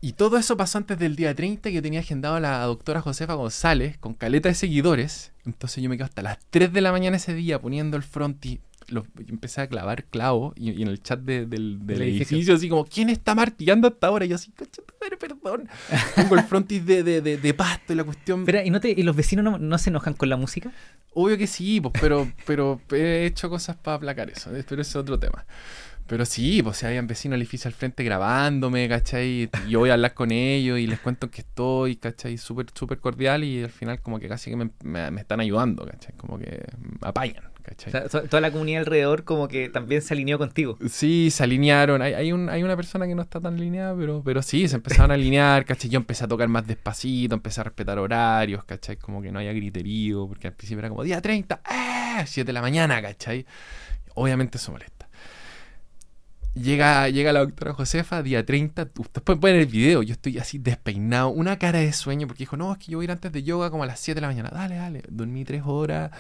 [SPEAKER 1] Y todo eso pasó antes del día 30 que tenía agendado a la doctora Josefa González con caleta de seguidores. Entonces yo me quedo hasta las 3 de la mañana ese día poniendo el front empecé a clavar clavos y, y en el chat de- del, del edificio.
[SPEAKER 2] edificio.
[SPEAKER 1] así como, ¿quién está martillando hasta ahora? Y yo así, "Concha tu madre, perdón. [LAUGHS] Pongo el frontis de, de, de, de pasto y la cuestión...
[SPEAKER 2] Espera, ¿y, no te, ¿y los vecinos no, no se enojan con la música?
[SPEAKER 1] Obvio que sí, pues, pero, pero he hecho cosas para aplacar eso, pero ese es otro tema. Pero sí, pues si habían vecinos del edificio al frente grabándome, ¿cachai? Y yo voy a hablar con ellos y les cuento que estoy, ¿cachai? Súper, súper cordial y al final como que casi que me, me- me están ayudando, ¿cachai? Como que me apañan,
[SPEAKER 2] Toda la comunidad alrededor como que también se alineó contigo.
[SPEAKER 1] Sí, se alinearon. Hay, hay, un, hay una persona que no está tan alineada, pero, pero sí, se empezaron a alinear, ¿cachai? Yo empecé a tocar más despacito, empecé a respetar horarios, ¿cachai? Como que no haya griterío, porque al principio era como día 30, ¡eh! 7 de la mañana, ¿cachai? Obviamente eso molesta. Llega, llega la doctora Josefa, día 30. Ustedes pueden ver el video. Yo estoy así despeinado, una cara de sueño, porque dijo: No, es que yo voy a ir antes de yoga como a las 7 de la mañana. Dale, dale. Dormí 3 horas.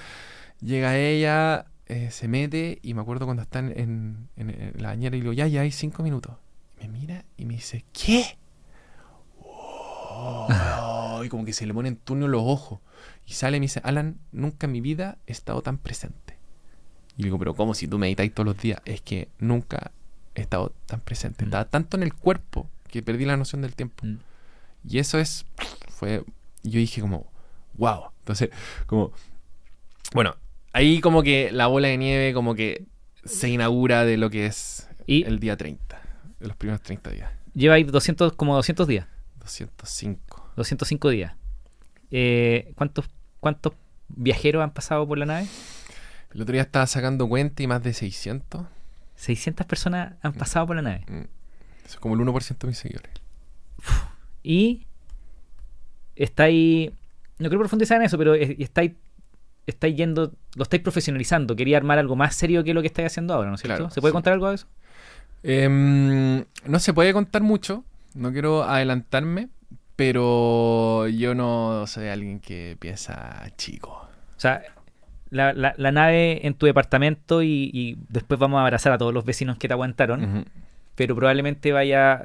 [SPEAKER 1] Llega ella, eh, se mete, y me acuerdo cuando están en, en- en la bañera y le digo: Ya, ya hay 5 minutos. Me mira y me dice: ¿Qué? Oh, [LAUGHS] y como que se le ponen turno los ojos. Y sale y me dice: Alan, nunca en mi vida he estado tan presente. Y digo, pero ¿cómo si tú meditáis todos los días? Es que nunca he estado tan presente.
[SPEAKER 2] Mm.
[SPEAKER 1] Estaba tanto en el cuerpo que perdí la noción del tiempo.
[SPEAKER 2] Mm.
[SPEAKER 1] Y eso es, fue, yo dije como, wow. Entonces, como, bueno, ahí como que la bola de nieve como que se inaugura de lo que es
[SPEAKER 2] Y
[SPEAKER 1] el día 30, de los primeros 30 días.
[SPEAKER 2] lleva ahí 200, como 200 días,
[SPEAKER 1] 205.
[SPEAKER 2] 205 días. Eh, ¿cuántos, ¿Cuántos viajeros han pasado por la nave?
[SPEAKER 1] El otro día estaba sacando cuenta y más de 600.
[SPEAKER 2] 600 personas han pasado por la nave.
[SPEAKER 1] Mm. Eso es como el 1% de mis seguidores.
[SPEAKER 2] Y estáis, no quiero profundizar en eso, pero es- estáis, estáis yendo, lo estáis profesionalizando. Quería armar algo más serio que lo que estáis haciendo ahora, ¿no es cierto?
[SPEAKER 1] Claro,
[SPEAKER 2] ¿Se puede
[SPEAKER 1] sí.
[SPEAKER 2] contar algo de eso?
[SPEAKER 1] Em, no se puede contar mucho, no quiero adelantarme, pero yo no soy alguien que piensa chico.
[SPEAKER 2] O sea, la, la- la nave en tu departamento y, y después vamos a abrazar a todos los vecinos que te aguantaron, pero probablemente vaya,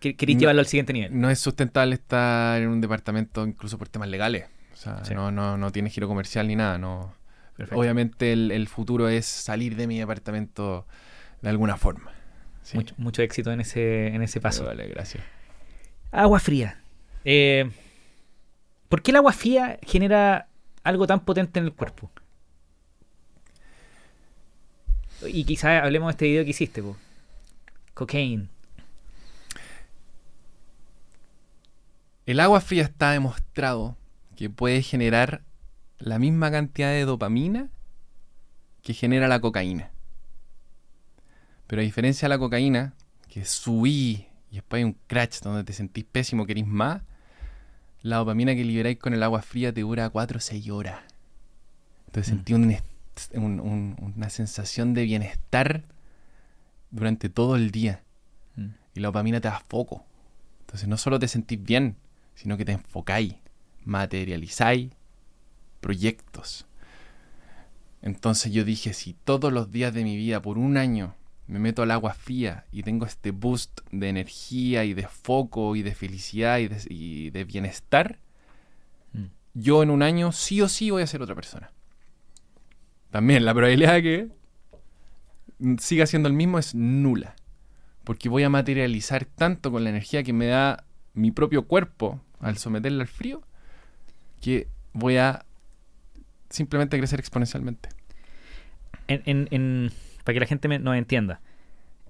[SPEAKER 2] queréis
[SPEAKER 1] No.
[SPEAKER 2] llevarlo al siguiente nivel.
[SPEAKER 1] No es sustentable estar en un departamento incluso por temas legales. O sea,
[SPEAKER 2] Sí.
[SPEAKER 1] no, no, no tiene giro comercial ni nada. No.
[SPEAKER 2] Perfecto.
[SPEAKER 1] Obviamente el, el futuro es salir de mi departamento de alguna forma. Sí.
[SPEAKER 2] Mucho, mucho éxito en ese, en ese paso.
[SPEAKER 1] Vale, gracias.
[SPEAKER 2] Agua fría. Eh, ¿Por qué el agua fría genera algo tan potente en el cuerpo? Y quizás hablemos de este video que hiciste, po. Cocaine.
[SPEAKER 1] El agua fría está demostrado que puede generar la misma cantidad de dopamina que genera la cocaína. Pero a diferencia de la cocaína, que subí y después hay un crash donde te sentís pésimo, querís más, la dopamina que liberáis con el agua fría te dura 4 o 6 horas. Entonces
[SPEAKER 2] Mm.
[SPEAKER 1] sentí un est- un- un- una sensación de bienestar durante todo el día.
[SPEAKER 2] Mm.
[SPEAKER 1] Y la dopamina te da foco. Entonces no solo te sentís bien, sino que te enfocáis, materializáis proyectos. Entonces yo dije, si todos los días de mi vida por un año me meto al agua fría y tengo este boost de energía y de foco y de felicidad y de, y de bienestar,
[SPEAKER 2] Mm.
[SPEAKER 1] yo en un año sí o sí voy a ser otra persona. También la probabilidad de que siga siendo el mismo es nula. Porque voy a materializar tanto con la energía que me da mi propio cuerpo al someterla al frío, que voy a simplemente crecer exponencialmente.
[SPEAKER 2] En, en- en- para que la gente me- nos entienda.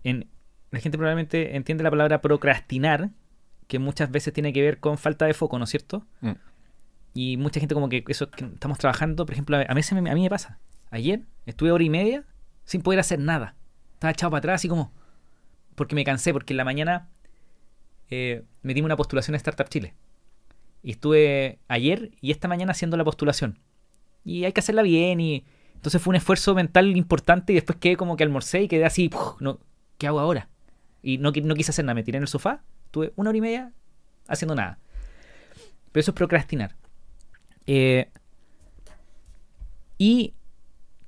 [SPEAKER 2] En, la gente probablemente entiende la palabra procrastinar, que muchas veces tiene que ver con falta de foco, ¿no es cierto?
[SPEAKER 1] Mm.
[SPEAKER 2] Y mucha gente como que eso que estamos trabajando, por ejemplo, a me, a mí me pasa. Ayer estuve hora y media sin poder hacer nada. Estaba echado para atrás así como... Porque me cansé, porque en la mañana eh, metimos una postulación a Startup Chile. Y estuve ayer y esta mañana haciendo la postulación. Y hay que hacerla bien y... Entonces fue un esfuerzo mental importante y después quedé como que almorcé y quedé así, "Puf, no, ¿qué hago ahora? Y no, no quise hacer nada, me tiré en el sofá, estuve una hora y media haciendo nada. Pero eso es procrastinar. Eh, y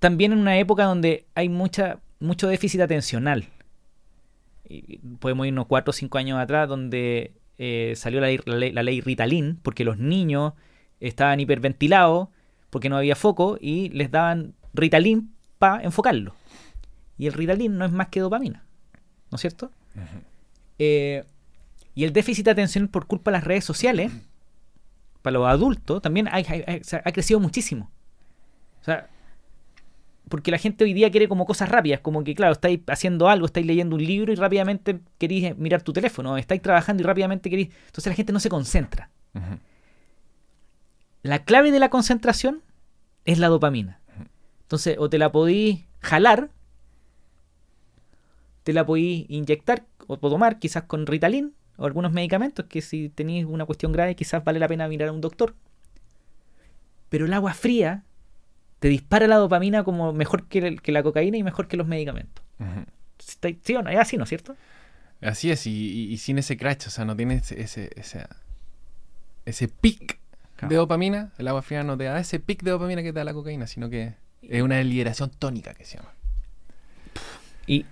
[SPEAKER 2] también en una época donde hay mucha, mucho déficit atencional. Podemos irnos cuatro o cinco años atrás donde eh, salió la ley, la ley- la ley Ritalin porque los niños estaban hiperventilados porque no había foco y les daban Ritalin para enfocarlo. Y el Ritalin no es más que dopamina, ¿no es cierto? Eh, y el déficit atencional por culpa de las redes sociales, para los adultos, también ha, ha- ha- se ha crecido muchísimo. O sea, porque la gente hoy día quiere como cosas rápidas, como que, claro, estáis haciendo algo, estáis leyendo un libro y rápidamente queréis eh, mirar tu teléfono, estáis trabajando y rápidamente queréis... Entonces la gente no se concentra. La clave de la concentración es la dopamina. Entonces, o te la podéis jalar, te la podéis inyectar o, o tomar quizás con Ritalin o algunos medicamentos que si tenéis una cuestión grave quizás vale la pena mirar a un doctor. Pero el agua fría te dispara la dopamina como mejor que, el- que la cocaína y mejor que los medicamentos.
[SPEAKER 1] Ujú.
[SPEAKER 2] ¿Está- ¿Sí o no? Es así, ¿no es cierto?
[SPEAKER 1] Así es, y, y- y sin ese crash, o sea, no tienes ese, ese, ese, pic
[SPEAKER 2] Claro.
[SPEAKER 1] de dopamina. El agua fría no te da ese pic de dopamina que te da la cocaína, sino que es una liberación tónica que se llama.
[SPEAKER 2] Y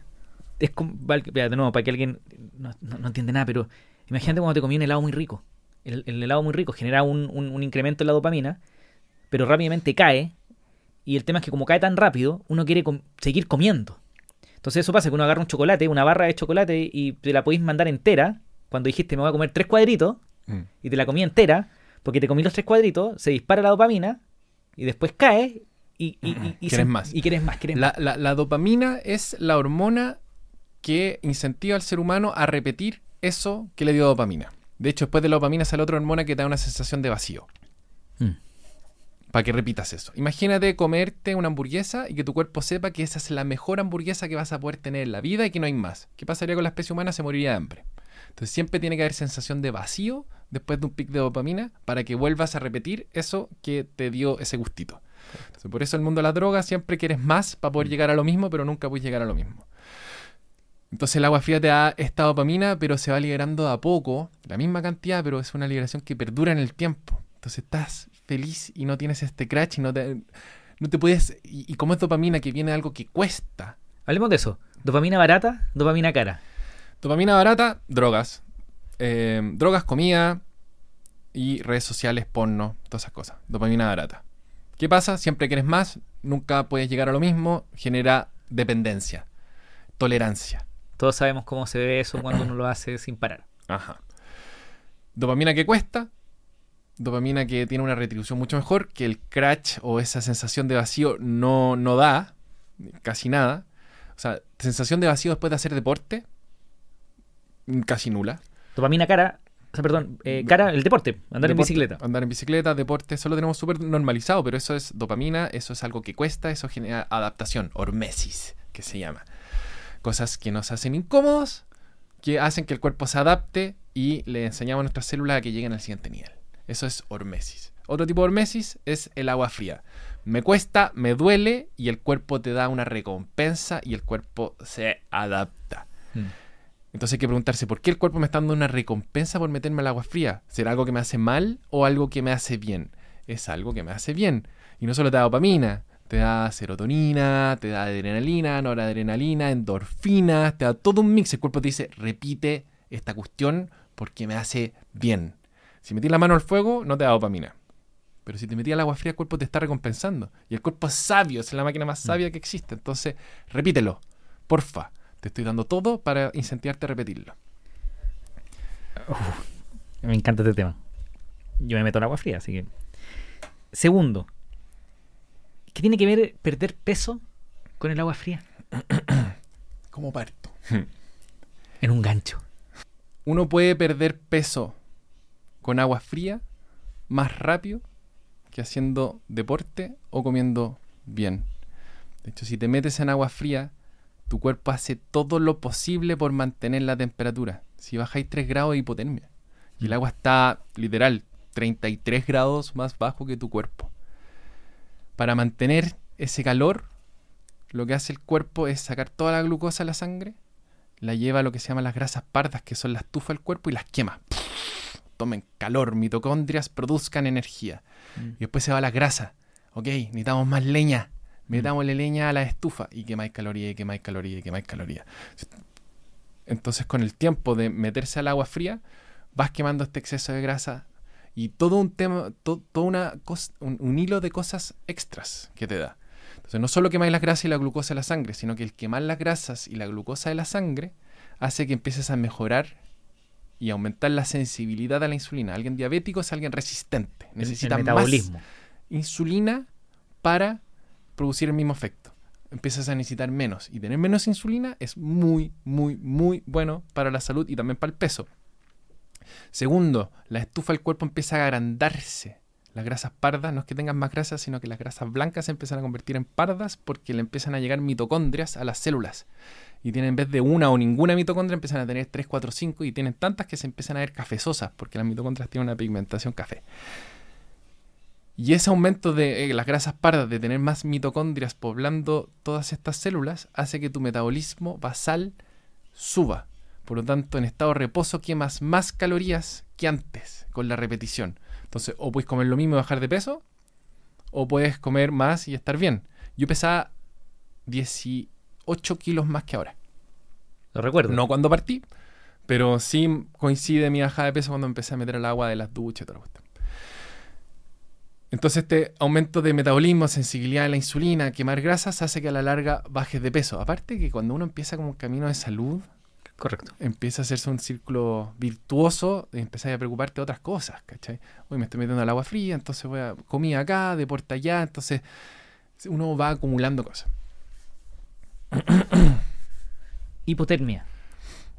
[SPEAKER 2] es como, de nuevo, para que alguien no, no- no entiende nada, pero imagínate cuando te comí un helado muy rico. El, el helado muy rico genera un, un- un incremento en la dopamina, pero rápidamente cae. Y el tema es que como cae tan rápido, uno quiere com- seguir comiendo. Entonces eso pasa que uno agarra un chocolate, una barra de chocolate, y te la podéis mandar entera. Cuando dijiste me voy a comer tres cuadritos,
[SPEAKER 1] Mm.
[SPEAKER 2] y te la comí entera, porque te comí los tres cuadritos, se dispara la dopamina, y después cae, y, y, y- y
[SPEAKER 1] Quieres más.
[SPEAKER 2] Y quieres más, quieres más.
[SPEAKER 1] La, la- la dopamina es la hormona que incentiva al ser humano a repetir eso que le dio dopamina. De hecho, después de la dopamina sale otra hormona que te da una sensación de vacío.
[SPEAKER 2] Mm.
[SPEAKER 1] Para que repitas eso. Imagínate comerte una hamburguesa y que tu cuerpo sepa que esa es la mejor hamburguesa que vas a poder tener en la vida y que no hay más. ¿Qué pasaría con la especie humana? Se moriría de hambre. Entonces siempre tiene que haber sensación de vacío después de un pic de dopamina para que vuelvas a repetir eso que te dio ese gustito. Entonces, por eso el mundo de la droga siempre quieres más para poder llegar a lo mismo, pero nunca puedes llegar a lo mismo. Entonces el agua fría te da esta dopamina, pero se va liberando de a poco, la misma cantidad, pero es una liberación que perdura en el tiempo. Entonces estás feliz y no tienes este crash y no te, no te puedes... Y, y como es dopamina que viene de algo que cuesta.
[SPEAKER 2] Hablemos de eso. Dopamina barata, dopamina cara.
[SPEAKER 1] Dopamina barata, drogas. Eh, drogas, comida y redes sociales, porno, todas esas cosas. Dopamina barata. ¿Qué pasa? Siempre quieres más, nunca puedes llegar a lo mismo, genera dependencia, tolerancia.
[SPEAKER 2] Todos sabemos cómo se ve eso cuando uno lo hace sin parar.
[SPEAKER 1] Ajá. Dopamina que cuesta, dopamina que tiene una retribución mucho mejor, que el crash o esa sensación de vacío no, no da, casi nada. O sea, sensación de vacío después de hacer deporte, mm, casi nula.
[SPEAKER 2] Dopamina cara, o sea, perdón, eh, cara, el deporte, andar en bicicleta.
[SPEAKER 1] Andar en bicicleta, deporte, eso lo tenemos súper normalizado, pero eso es dopamina, eso es algo que cuesta, eso genera adaptación, hormesis, que se llama. Cosas que nos hacen incómodos, que hacen que el cuerpo se adapte y le enseñamos a nuestras células a que lleguen al siguiente nivel. Eso es hormesis. Otro tipo de hormesis es el agua fría. Me cuesta, me duele y el cuerpo te da una recompensa y el cuerpo se adapta.
[SPEAKER 2] Mm.
[SPEAKER 1] Entonces hay que preguntarse, ¿por qué el cuerpo me está dando una recompensa por meterme al agua fría? ¿Será algo que me hace mal o algo que me hace bien? Es algo que me hace bien. Y no solo te da dopamina, te da serotonina, te da adrenalina, noradrenalina, endorfinas, te da todo un mix. El cuerpo te dice, repite esta cuestión porque me hace bien. Si metí la mano al fuego, no te da dopamina. Pero si te metí al agua fría, el cuerpo te está recompensando. Y el cuerpo es sabio, es la máquina más sabia que existe. Entonces, repítelo, porfa. Te estoy dando todo para incentivarte a repetirlo.
[SPEAKER 2] Me encanta este tema. Yo me meto en agua fría, así que. Segundo, ¿qué tiene que ver perder peso con el agua fría? [COUGHS]
[SPEAKER 1] ¿Cómo parto?
[SPEAKER 2] En un gancho.
[SPEAKER 1] Uno puede perder peso con agua fría más rápido que haciendo deporte o comiendo bien. De hecho, si te metes en agua fría, tu cuerpo hace todo lo posible por mantener la temperatura. Si bajáis 3 grados de hipotermia. Y el agua está literal 33 grados más bajo que tu cuerpo. Para mantener ese calor, lo que hace el cuerpo es sacar toda la glucosa de la sangre, la lleva a lo que se llama las grasas pardas, que son la estufa del cuerpo, y las quema. Tomen calor, mitocondrias produzcan energía.
[SPEAKER 2] Mm.
[SPEAKER 1] Y después se va la grasa. Ok, necesitamos más leña. Metámosle leña a la estufa y quemáis calorías y quemáis calorías y quemáis calorías. Entonces, con el tiempo de meterse al agua fría, vas quemando este exceso de grasa y todo un tema, to- toda una cos- un, un hilo de cosas extras que te da. Entonces, no solo quemáis las grasas y la glucosa de la sangre, sino que el quemar las grasas y la glucosa de la sangre hace que empieces a mejorar y aumentar la sensibilidad a la insulina. Alguien diabético es alguien resistente. Necesita
[SPEAKER 2] el
[SPEAKER 1] más
[SPEAKER 2] metabolismo.
[SPEAKER 1] insulina para producir el mismo efecto. Empiezas a necesitar menos. Y tener menos insulina es muy, muy, muy bueno para la salud y también para el peso. Segundo, la estufa del cuerpo empieza a agrandarse. Las grasas pardas no es que tengan más grasas, sino que las grasas blancas se empiezan a convertir en pardas porque le empiezan a llegar mitocondrias a las células. Y tienen en vez de una o ninguna mitocondria, empiezan a tener 3, 4, 5 y tienen tantas que se empiezan a ver cafezosas porque las mitocondrias tienen una pigmentación café. Y ese aumento de eh, las grasas pardas, de tener más mitocondrias poblando todas estas células, hace que tu metabolismo basal suba. Por lo tanto, en estado de reposo quemas más calorías que antes con la repetición. Entonces, o puedes comer lo mismo y bajar de peso, o puedes comer más y estar bien. Yo pesaba 18 kilos más que ahora.
[SPEAKER 2] Lo recuerdo.
[SPEAKER 1] No cuando partí, pero sí coincide mi bajada de peso cuando empecé a meter al agua de las duchas y todo lo Entonces este aumento de metabolismo, sensibilidad a la insulina, quemar grasas, hace que a la larga bajes de peso. Aparte que cuando uno empieza como un camino de salud,
[SPEAKER 2] Correcto.
[SPEAKER 1] empieza a hacerse un círculo virtuoso y empiezas a preocuparte de otras cosas, ¿cachai? Hoy me estoy metiendo al agua fría, entonces voy a comida acá, deporte allá, entonces uno va acumulando cosas. [CLEARS THROAT]
[SPEAKER 2] Hipotermia.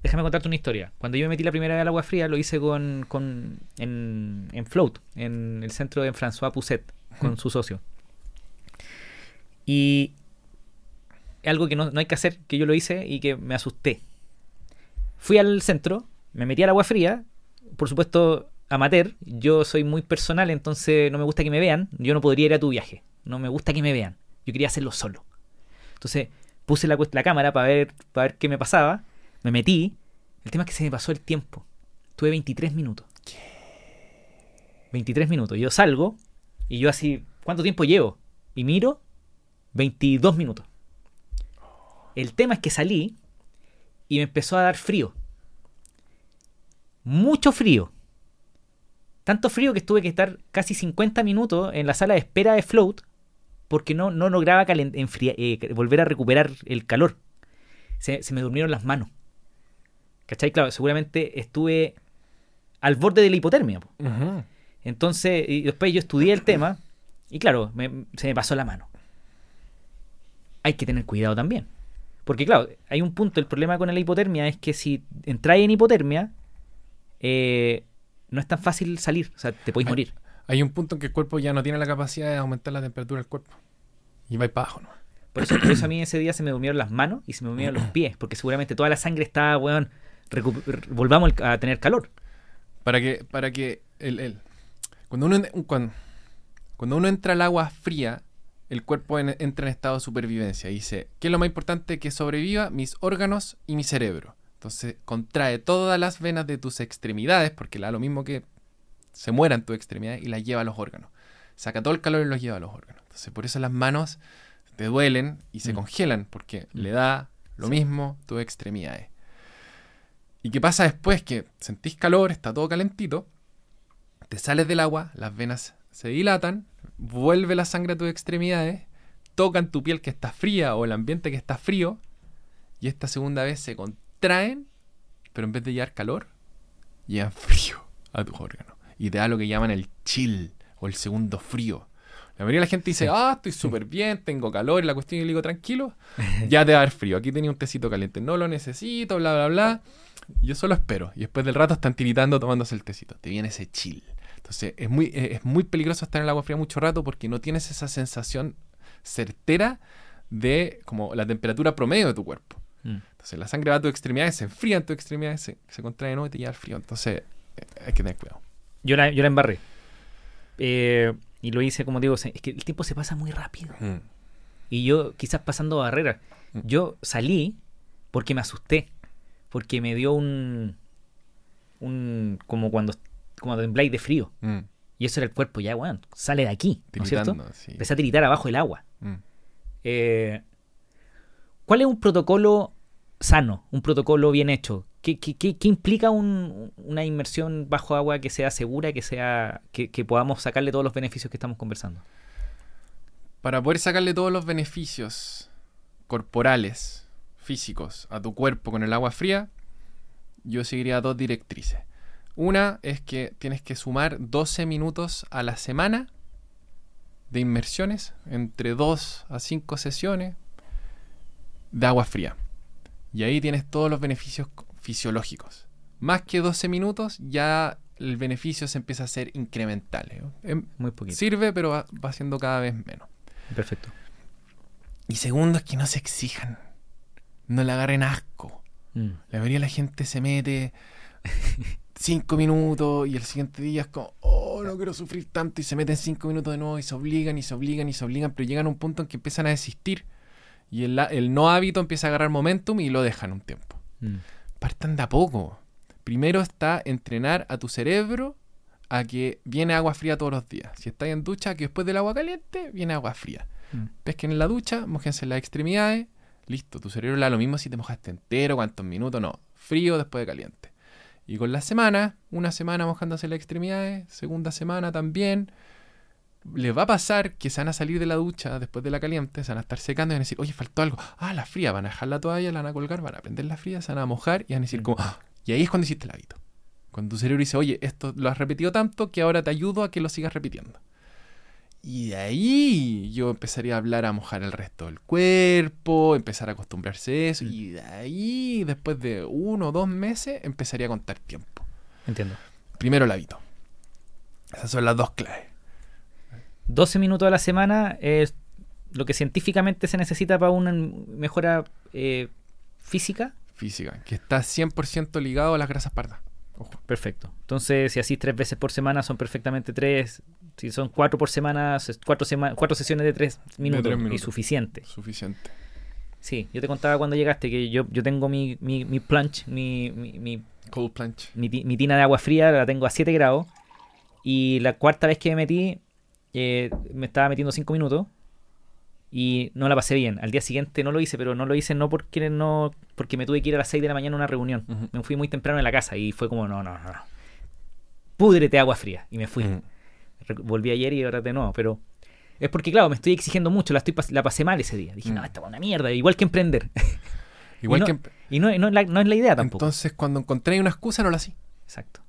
[SPEAKER 2] Déjame contarte una historia. Cuando yo me metí la primera vez al agua fría, lo hice con, con en, en Float, en el centro de François Pousset, con su socio. Y algo que no, no hay que hacer, que yo lo hice y que me asusté. Fui al centro, me metí al agua fría, por supuesto amateur, yo soy muy personal, entonces no me gusta que me vean, yo no podría ir a tu viaje, no me gusta que me vean, yo quería hacerlo solo. Entonces puse la, la cámara para ver, para ver qué me pasaba, me metí, el tema es que se me pasó el tiempo, tuve 23 minutos. 23 minutos, yo salgo y yo así, ¿cuánto tiempo llevo? Y miro, 22 minutos. El tema es que salí y me empezó a dar frío. Mucho frío. Tanto frío que tuve que estar casi 50 minutos en la sala de espera de Float porque no, no lograba enfria- eh, volver a recuperar el calor. Se, se me durmieron las manos. ¿Cachai? Claro, seguramente estuve al borde de la hipotermia. po. Entonces, y después yo estudié el tema y claro, me- se me pasó la mano. Hay que tener cuidado también. Porque claro, hay un punto, el problema con la hipotermia es que si entráis en hipotermia, eh, no es tan fácil salir, o sea, te podéis morir.
[SPEAKER 1] Hay un punto en que el cuerpo ya no tiene la capacidad de aumentar la temperatura del cuerpo. Y va para abajo, ¿no?
[SPEAKER 2] Por eso, por eso a mí ese día se me durmieron las manos y se me durmieron los [CLEARS THROAT] pies, porque seguramente toda la sangre estaba, weón, volvamos a tener calor.
[SPEAKER 1] Para que, para que el, el- cuando, uno, cuando, cuando uno entra al agua fría, el cuerpo en- entra en estado de supervivencia. Y dice, ¿qué es lo más importante? Que sobreviva mis órganos y mi cerebro. Entonces contrae todas las venas de tus extremidades, porque le da lo mismo que se mueran tus extremidades, y las lleva a los órganos. Saca todo el calor y los lleva a los órganos. Entonces por eso las manos te duelen y se
[SPEAKER 2] Mm.
[SPEAKER 1] congelan, porque
[SPEAKER 2] Mm.
[SPEAKER 1] le da lo
[SPEAKER 2] Sí.
[SPEAKER 1] mismo tus extremidades. ¿Y qué pasa después? Que sentís calor, está todo calentito, te sales del agua, las venas se dilatan, vuelve la sangre a tus extremidades, tocan tu piel que está fría o el ambiente que está frío, y esta segunda vez se contraen, pero en vez de llevar calor, llevan frío a tus órganos. Y te da lo que llaman el chill o el segundo frío. La mayoría de la gente dice, ah, estoy súper [LAUGHS] bien, tengo calor, y la cuestión y le digo, tranquilo, ya te va a dar frío. Aquí tenía un tecito caliente, no lo necesito, bla, bla, bla. Yo solo espero. Y después del rato están tiritando tomándose el tecito. Te viene ese chill. Entonces es muy, eh, es muy peligroso estar en el agua fría mucho rato porque no tienes esa sensación certera de como la temperatura promedio de tu cuerpo.
[SPEAKER 2] Mm.
[SPEAKER 1] Entonces la sangre va a tus extremidades, se enfría en tus extremidades, se, se contrae de nuevo y te lleva al frío. Entonces eh, hay que tener cuidado.
[SPEAKER 2] Yo la, yo la embarré. Eh, y lo hice, como digo, es que el tiempo se pasa muy rápido. Y yo, quizás pasando barreras,
[SPEAKER 1] Mm.
[SPEAKER 2] yo salí porque me asusté. Porque me dio un. un como cuando como tembláis de frío.
[SPEAKER 1] Mm.
[SPEAKER 2] Y eso era el cuerpo, ya, weón, sale de aquí, ¿no es cierto?
[SPEAKER 1] Sí.
[SPEAKER 2] Empecé a tiritar abajo del agua.
[SPEAKER 1] Mm.
[SPEAKER 2] Eh, ¿Cuál es un protocolo sano, un protocolo bien hecho? ¿Qué, implica un- una inmersión bajo agua que sea segura, que sea que, que podamos sacarle todos los beneficios que estamos conversando?
[SPEAKER 1] Para poder sacarle todos los beneficios corporales, físicos, a tu cuerpo con el agua fría, yo seguiría dos directrices. Una es que tienes que sumar 12 minutos a la semana de inmersiones, entre 2 a 5 sesiones de agua fría. Y ahí tienes todos los beneficios fisiológicos. Más que 12 minutos, ya el beneficio se empieza a ser incremental. ¿eh? Em-
[SPEAKER 2] Muy poquito.
[SPEAKER 1] Sirve, pero va, va siendo cada vez menos.
[SPEAKER 2] Perfecto.
[SPEAKER 1] Y segundo es que no se exijan. No le agarren asco.
[SPEAKER 2] Mm.
[SPEAKER 1] La mayoría de la gente se mete [LAUGHS] cinco minutos y el siguiente día es como, oh, no quiero sufrir tanto y se meten cinco minutos de nuevo y se obligan y se obligan y se obligan, pero llegan a un punto en que empiezan a desistir y el, el no hábito empieza a agarrar momentum y lo dejan un tiempo.
[SPEAKER 2] Mm.
[SPEAKER 1] Partan de a poco. Primero está entrenar a tu cerebro a que viene agua fría todos los días. Si estáis en ducha, que después del agua caliente viene agua fría.
[SPEAKER 2] Mm.
[SPEAKER 1] Pesquen en la ducha, mojense las extremidades, listo. Tu cerebro le da lo mismo si te mojaste entero, cuántos minutos, no. Frío después de caliente. Y con la semana, una semana mojándose las extremidades, segunda semana también, les va a pasar que se van a salir de la ducha después de la caliente, se van a estar secando y van a decir, oye, faltó algo. Ah, la fría, van a dejar la toalla, la van a colgar, van a prender la fría, se van a mojar y van a decir como, "Ah". y ahí es cuando hiciste el hábito. Cuando tu cerebro dice, oye, esto lo has repetido tanto que ahora te ayudo a que lo sigas repitiendo. Y de ahí yo empezaría a hablar a mojar el resto del cuerpo, empezar a acostumbrarse a eso.
[SPEAKER 2] Mm.
[SPEAKER 1] Y de ahí, después de uno o dos meses, empezaría a contar tiempo.
[SPEAKER 2] Entiendo.
[SPEAKER 1] Primero el hábito. Esas son las dos claves.
[SPEAKER 2] 12 minutos a la semana es lo que científicamente se necesita para una mejora eh, física.
[SPEAKER 1] Física, que está 100% ligado a las grasas pardas. Ojo.
[SPEAKER 2] Perfecto. Entonces, si así tres veces por semana, son perfectamente tres. Si son cuatro por semana, cuatro, sema- cuatro sesiones de tres minutos,
[SPEAKER 1] tres
[SPEAKER 2] y suficiente.
[SPEAKER 1] Suficiente.
[SPEAKER 2] Sí, yo te contaba cuando llegaste que yo, yo tengo mi, mi, mi plunge, mi, mi, mi,
[SPEAKER 1] Cold planche.
[SPEAKER 2] mi mi tina de agua fría, la tengo a 7 grados. Y la cuarta vez que me metí, eh, me estaba metiendo 5 minutos. Y no la pasé bien. Al día siguiente no lo hice, pero no lo hice no porque no porque me tuve que ir a las 6 de la mañana a una reunión. Me fui muy temprano en la casa y fue como, no, no, no. no. Púdrete agua fría. Y me fui. Volví ayer y ahora de nuevo, pero... Es porque, claro, me estoy exigiendo mucho, la, estoy pas- la pasé mal ese día. Dije, no, esta es una mierda, igual que emprender. [LAUGHS]
[SPEAKER 1] Igual
[SPEAKER 2] y no,
[SPEAKER 1] que...
[SPEAKER 2] y no, no es la, no es la idea tampoco.
[SPEAKER 1] Entonces, cuando encontré una excusa, no la hacía.
[SPEAKER 2] Exacto.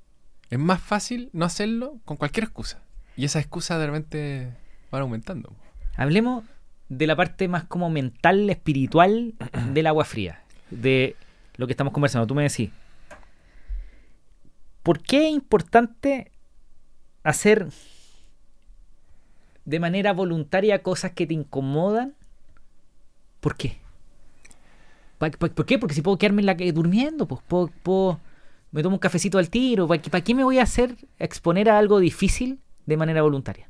[SPEAKER 1] Es más fácil no hacerlo con cualquier excusa. Y esas excusas de repente van aumentando.
[SPEAKER 2] Hablemos de la parte más como mental, espiritual [CLEARS THROAT] del agua fría. De lo que estamos conversando. Tú me decís. ¿Por qué es importante hacer de manera voluntaria cosas que te incomodan? ¿Por qué? ¿Pa- pa- ¿Por qué? Porque si puedo quedarme en la que durmiendo, pues puedo, puedo- me tomo un cafecito al tiro. ¿Para qué, para qué me voy a hacer exponer a algo difícil de manera voluntaria?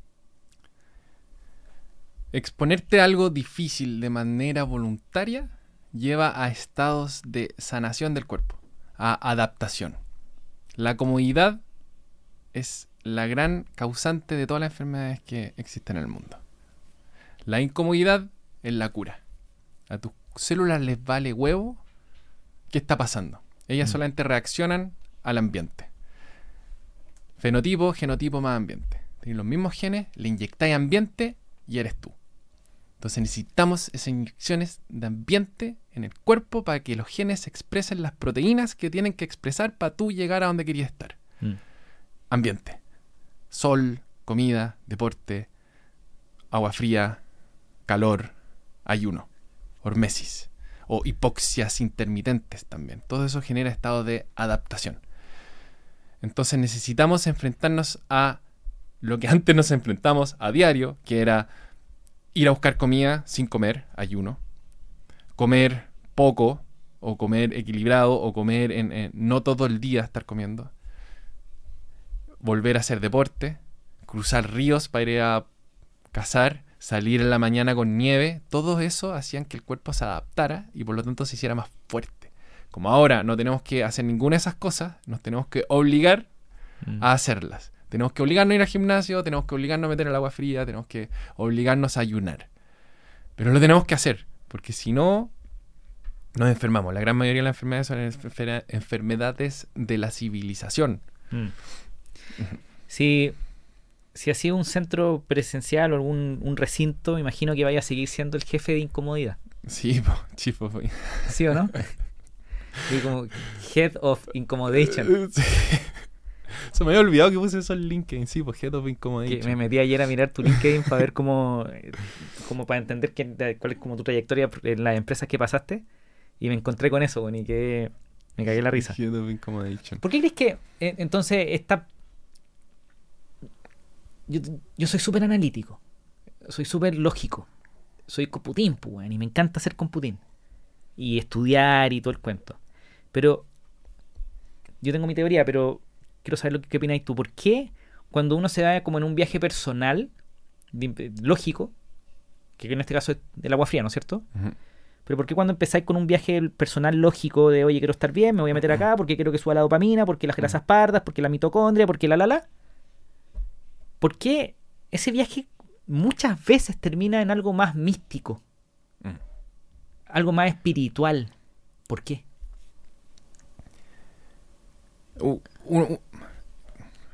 [SPEAKER 1] Exponerte a algo difícil de manera voluntaria lleva a estados de sanación del cuerpo, a adaptación. La comodidad es la gran causante de todas las enfermedades que existen en el mundo. La incomodidad es la cura. A tus células les vale huevo qué está pasando. Ellas
[SPEAKER 2] Mm.
[SPEAKER 1] solamente reaccionan al ambiente. Fenotipo, genotipo más ambiente. Tienes los mismos genes, le inyectáis ambiente y eres tú. Entonces necesitamos esas inyecciones de ambiente en el cuerpo para que los genes expresen las proteínas que tienen que expresar para tú llegar a donde querías estar.
[SPEAKER 2] Mm.
[SPEAKER 1] Ambiente. Sol, comida, deporte, agua fría, calor, ayuno, hormesis o hipoxias intermitentes también. Todo eso genera estados de adaptación. Entonces necesitamos enfrentarnos a lo que antes nos enfrentamos a diario, que era ir a buscar comida sin comer, ayuno, comer poco o comer equilibrado o comer en, en- no todo el día estar comiendo, volver a hacer deporte, cruzar ríos para ir a cazar, salir en la mañana con nieve, todo eso hacían que el cuerpo se adaptara y por lo tanto se hiciera más fuerte. Como ahora no tenemos que hacer ninguna de esas cosas, nos tenemos que obligar
[SPEAKER 2] Mm.
[SPEAKER 1] a hacerlas. Tenemos que obligarnos a ir al gimnasio, tenemos que obligarnos a meter el agua fría, tenemos que obligarnos a ayunar. Pero lo tenemos que hacer, porque si no, nos enfermamos. La gran mayoría de las enfermedades son enfer- enfermedades de la civilización.
[SPEAKER 2] Mm. Si, si ha sido un centro presencial o algún un recinto, me imagino que vaya a seguir siendo el jefe de incomodidad.
[SPEAKER 1] Sí, [LAUGHS] chifo.
[SPEAKER 2] ¿Sí o no? [LAUGHS] Y como Head of Incommodation.
[SPEAKER 1] Sí. [LAUGHS] Se me había olvidado que puse eso en LinkedIn, sí, pues Head of
[SPEAKER 2] Que me metí ayer a mirar tu LinkedIn para ver cómo, [LAUGHS] como para entender qué- cuál es como tu trayectoria en las empresas que pasaste. Y me encontré con eso, y que me cagué la risa. ¿Por qué crees que eh, entonces esta... Yo, yo soy súper analítico, soy súper lógico, soy computín, pues, y me encanta hacer computín. Y estudiar y todo el cuento. Pero, yo tengo mi teoría, pero quiero saber lo que, qué opináis tú. ¿Por qué cuando uno se va como en un viaje personal, de- lógico, que en este caso es del agua fría, ¿no es cierto? Pero ¿por qué cuando empezáis con un viaje personal lógico de, oye, quiero estar bien, me voy a meter acá, porque quiero que suba la dopamina, porque las grasas pardas, porque la mitocondria, porque la la la? ¿Por qué ese viaje muchas veces termina en algo más místico,
[SPEAKER 1] Mm.
[SPEAKER 2] algo más espiritual? ¿Por qué?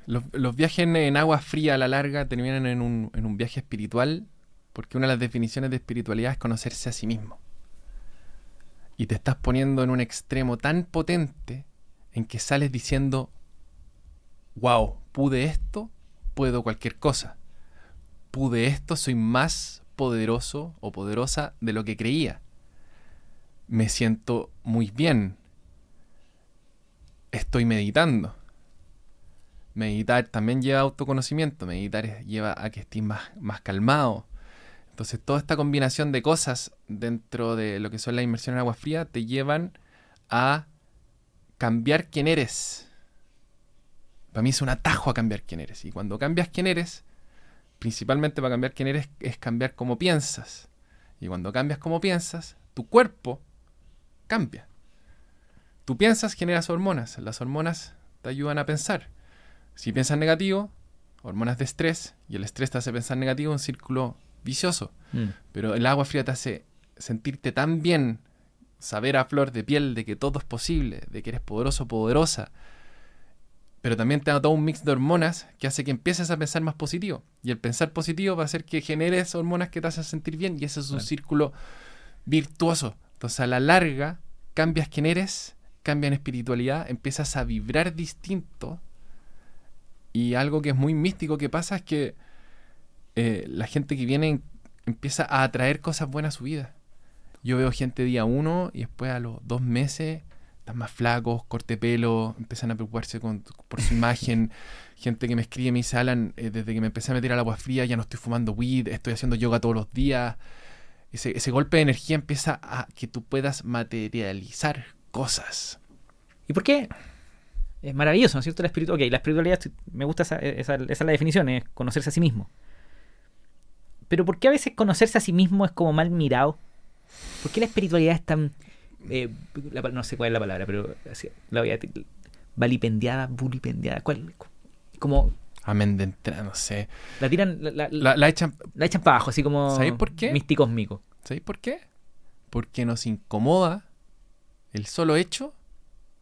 [SPEAKER 1] Los, viajes en, en agua fría a la larga terminan en un, en un viaje espiritual porque una de las definiciones de espiritualidad es conocerse a sí mismo. Y te estás poniendo en un extremo tan potente en que sales diciendo, wow, pude esto, puedo cualquier cosa. Pude esto, soy más poderoso o poderosa de lo que creía. Me siento muy bien, estoy meditando. Meditar también lleva autoconocimiento, meditar lleva a que estés más, más calmado. Entonces toda esta combinación de cosas dentro de lo que son las inmersiones en agua fría te llevan a cambiar quién eres. Para mí es un atajo a cambiar quién eres. Y cuando cambias quién eres, principalmente para cambiar quién eres, es cambiar cómo piensas. Y cuando cambias cómo piensas, tu cuerpo cambia. Tú piensas, generas hormonas. Las hormonas te ayudan a pensar. Si piensas negativo, hormonas de estrés, y el estrés te hace pensar negativo, un círculo vicioso.
[SPEAKER 2] Mm.
[SPEAKER 1] Pero el agua fría te hace sentirte tan bien, saber a flor de piel de que todo es posible, de que eres poderoso, poderosa. Pero también te da todo un mix de hormonas que hace que empieces a pensar más positivo. Y el pensar positivo va a hacer que generes hormonas que te hacen sentir bien. Y ese es un
[SPEAKER 2] Claro.
[SPEAKER 1] círculo virtuoso. Entonces a la larga cambias quién eres, cambias en espiritualidad, empiezas a vibrar distinto. Y algo que es muy místico que pasa es que eh, la gente que viene en- empieza a atraer cosas buenas a su vida. Yo veo gente día uno y después a los dos meses están más flacos, corte pelo, empiezan a preocuparse con- por su imagen. [LAUGHS] Gente que me escribe me dice, Alan, eh, desde que me empecé a meter al agua fría ya no estoy fumando weed, estoy haciendo yoga todos los días. Ese golpe de energía empieza a que tú puedas materializar cosas.
[SPEAKER 2] ¿Y por qué? Es maravilloso, ¿no es cierto? La espiritualidad. Ok, la espiritualidad, me gusta esa, esa- esa es la definición, es conocerse a sí mismo. Pero ¿por qué a veces conocerse a sí mismo es como mal mirado? ¿Por qué la espiritualidad es tan... eh, la no sé cuál es la palabra, pero así, la voy a decir. Valipendiada, bulipendiada. ¿Cuál? Como
[SPEAKER 1] Amén de entrada, no sé.
[SPEAKER 2] la tiran, la, la-
[SPEAKER 1] La, echan
[SPEAKER 2] la echan para abajo, así como...
[SPEAKER 1] ¿Sabéis por qué?
[SPEAKER 2] Místico cósmico.
[SPEAKER 1] ¿Sabéis por qué? Porque nos incomoda el solo hecho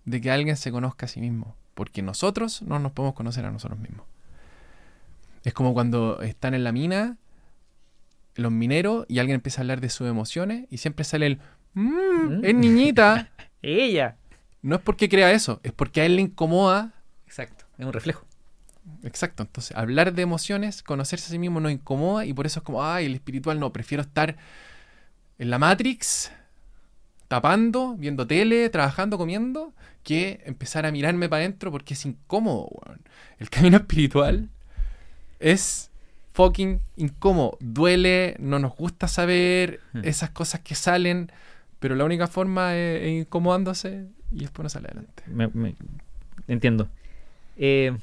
[SPEAKER 1] de que alguien se conozca a sí mismo. Porque nosotros no nos podemos conocer a nosotros mismos. Es como cuando están en la mina los mineros y alguien empieza a hablar de sus emociones y siempre sale el "Mm,
[SPEAKER 2] Mm.
[SPEAKER 1] es niñita. [LAUGHS]
[SPEAKER 2] Ella.
[SPEAKER 1] No es porque crea eso, es porque a él le incomoda.
[SPEAKER 2] Exacto, es un reflejo.
[SPEAKER 1] Exacto, entonces hablar de emociones, conocerse a sí mismo nos incomoda y por eso es como, ay, el espiritual no, prefiero estar en la Matrix, tapando, viendo tele, trabajando, comiendo, que empezar a mirarme para adentro porque es incómodo, weón. El camino [LAUGHS] espiritual es fucking incómodo. Duele, no nos gusta saber
[SPEAKER 2] Hmm.
[SPEAKER 1] esas cosas que salen, pero la única forma es, es incomodándose y después no sale adelante.
[SPEAKER 2] Me- me- entiendo. Eh,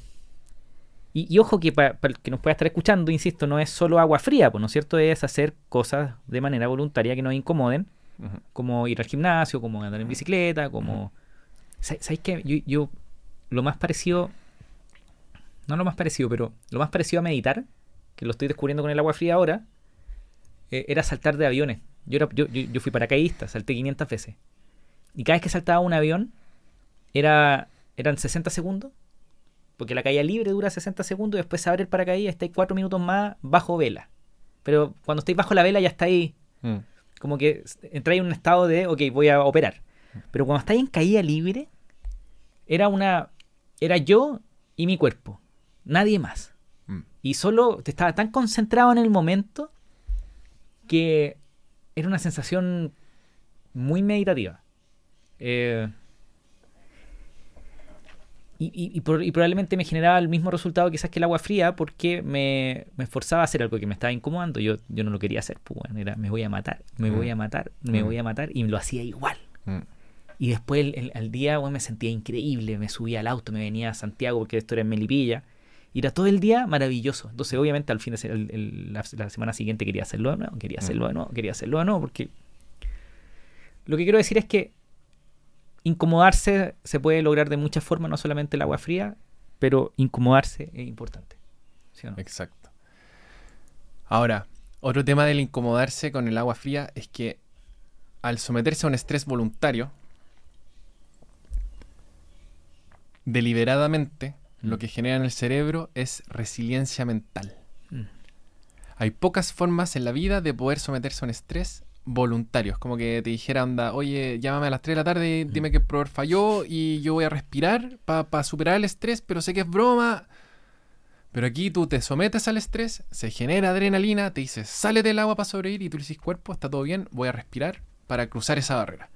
[SPEAKER 2] y, y ojo que para el que nos pueda estar escuchando, insisto, no es solo agua fría, pues, ¿no es cierto? Es hacer cosas de manera voluntaria que nos incomoden, como ir al gimnasio, como andar en bicicleta, como... ¿Sabéis qué? Yo, yo lo más parecido... No lo más parecido, pero lo más parecido a meditar, que lo estoy descubriendo con el agua fría ahora, eh, era saltar de aviones. Yo, era, yo, yo, yo fui paracaidista, salté 500 veces. Y cada vez que saltaba un avión, era, eran 60 segundos, porque la caída libre dura 60 segundos y después se abre el paracaídas, estáis 4 minutos más bajo vela. Pero cuando estáis bajo la vela ya estáis
[SPEAKER 1] Mm.
[SPEAKER 2] como que entráis en un estado de, ok, voy a operar. Pero cuando estáis en caída libre, era una, era yo y mi cuerpo, nadie más.
[SPEAKER 1] Mm.
[SPEAKER 2] Y solo te estaba tan concentrado en el momento que era una sensación muy meditativa. Eh, y, y- y por- y probablemente me generaba el mismo resultado quizás que el agua fría porque me, me esforzaba a hacer algo que me estaba incomodando. Yo, yo no lo quería hacer. Pues bueno, era me voy a matar, me
[SPEAKER 1] Mm.
[SPEAKER 2] voy a matar, me
[SPEAKER 1] Mm.
[SPEAKER 2] voy a matar y lo hacía igual.
[SPEAKER 1] Mm.
[SPEAKER 2] Y después el- el- al día weón, me sentía increíble, me subía al auto, me venía a Santiago porque esto era en Melipilla. Y era todo el día maravilloso. Entonces, obviamente, al fin de el- la, la semana siguiente quería hacerlo de nuevo, quería hacerlo de nuevo, quería hacerlo de nuevo, porque lo que quiero decir es que incomodarse se puede lograr de muchas formas, no solamente el agua fría, pero incomodarse es importante. ¿sí o no?
[SPEAKER 1] Exacto. Ahora, otro tema del incomodarse con el agua fría es que al someterse a un estrés voluntario, deliberadamente, lo
[SPEAKER 2] Mm.
[SPEAKER 1] que genera en el cerebro es resiliencia mental.
[SPEAKER 2] Mm.
[SPEAKER 1] Hay pocas formas en la vida de poder someterse a un estrés voluntario. Es como que te dijera, onda, oye, llámame a las 3 de la tarde,
[SPEAKER 2] Mm.
[SPEAKER 1] dime que el proveedor falló y yo voy a respirar para superar el estrés, pero sé que es broma. Pero aquí tú te sometes al estrés, se genera adrenalina, te dices, sale del agua para sobrevivir y tú le dices, cuerpo, está todo bien, voy a respirar para cruzar esa barrera.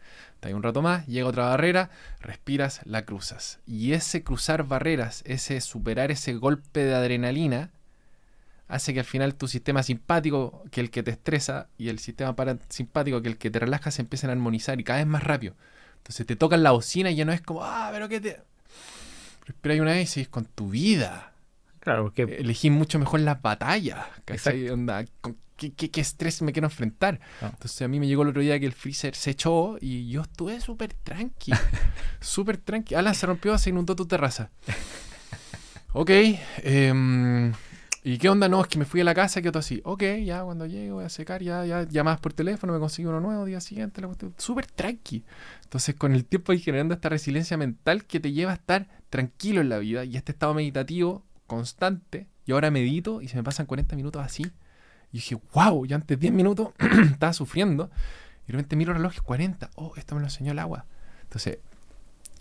[SPEAKER 1] Te un rato más, llega otra barrera, respiras, la cruzas. Y ese cruzar barreras, ese superar ese golpe de adrenalina, hace que al final tu sistema simpático, que el que te estresa, y el sistema parasimpático, que el que te relaja, se empiecen a armonizar y cada vez más rápido. Entonces te tocan la bocina y ya no es como, ah, pero que te... Respira una vez y sigues con tu vida.
[SPEAKER 2] Claro, porque
[SPEAKER 1] Elegí mucho mejor las batallas. ¿cachai? Onda, ¿con qué, qué- qué estrés me quiero enfrentar?
[SPEAKER 2] Ah.
[SPEAKER 1] Entonces a mí me llegó el otro día que el freezer se echó y yo estuve súper tranqui. [LAUGHS] súper tranqui. Alan se rompió, se inundó tu terraza. [LAUGHS] Ok. em, ¿Y qué onda? No, es que me fui a la casa y quedó así. Ok, ya cuando llegue voy a secar, ya, ya llamadas por teléfono, me consigo uno nuevo día siguiente. la cuestión. Súper tranqui. Entonces con el tiempo ir generando esta resiliencia mental que te lleva a estar tranquilo en la vida y este estado meditativo constante. Y ahora medito y se me pasan 40 minutos así. Y dije, wow, ya antes 10 minutos [CLEARS THROAT] estaba sufriendo. Y de repente miro el reloj y 40. Oh, esto me lo enseñó el agua. Entonces,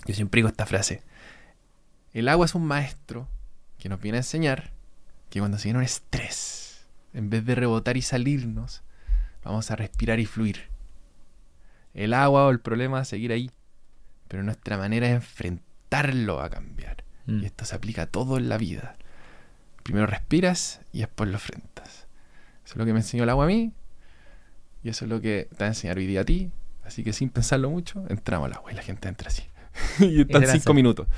[SPEAKER 1] yo siempre digo esta frase. El agua es un maestro que nos viene a enseñar que cuando se viene un estrés, en vez de rebotar y salirnos, vamos a respirar y fluir. El agua o el problema va a seguir ahí, pero nuestra manera de enfrentarlo va a cambiar.
[SPEAKER 2] Mm.
[SPEAKER 1] Y esto se aplica a todo en la vida. Primero respiras y después lo enfrentas. Eso es lo que me enseñó el agua a mí. Y eso es lo que te va a enseñar hoy día a ti. Así que sin pensarlo mucho, entramos al agua y la gente entra así. [LAUGHS] y están cinco minutos.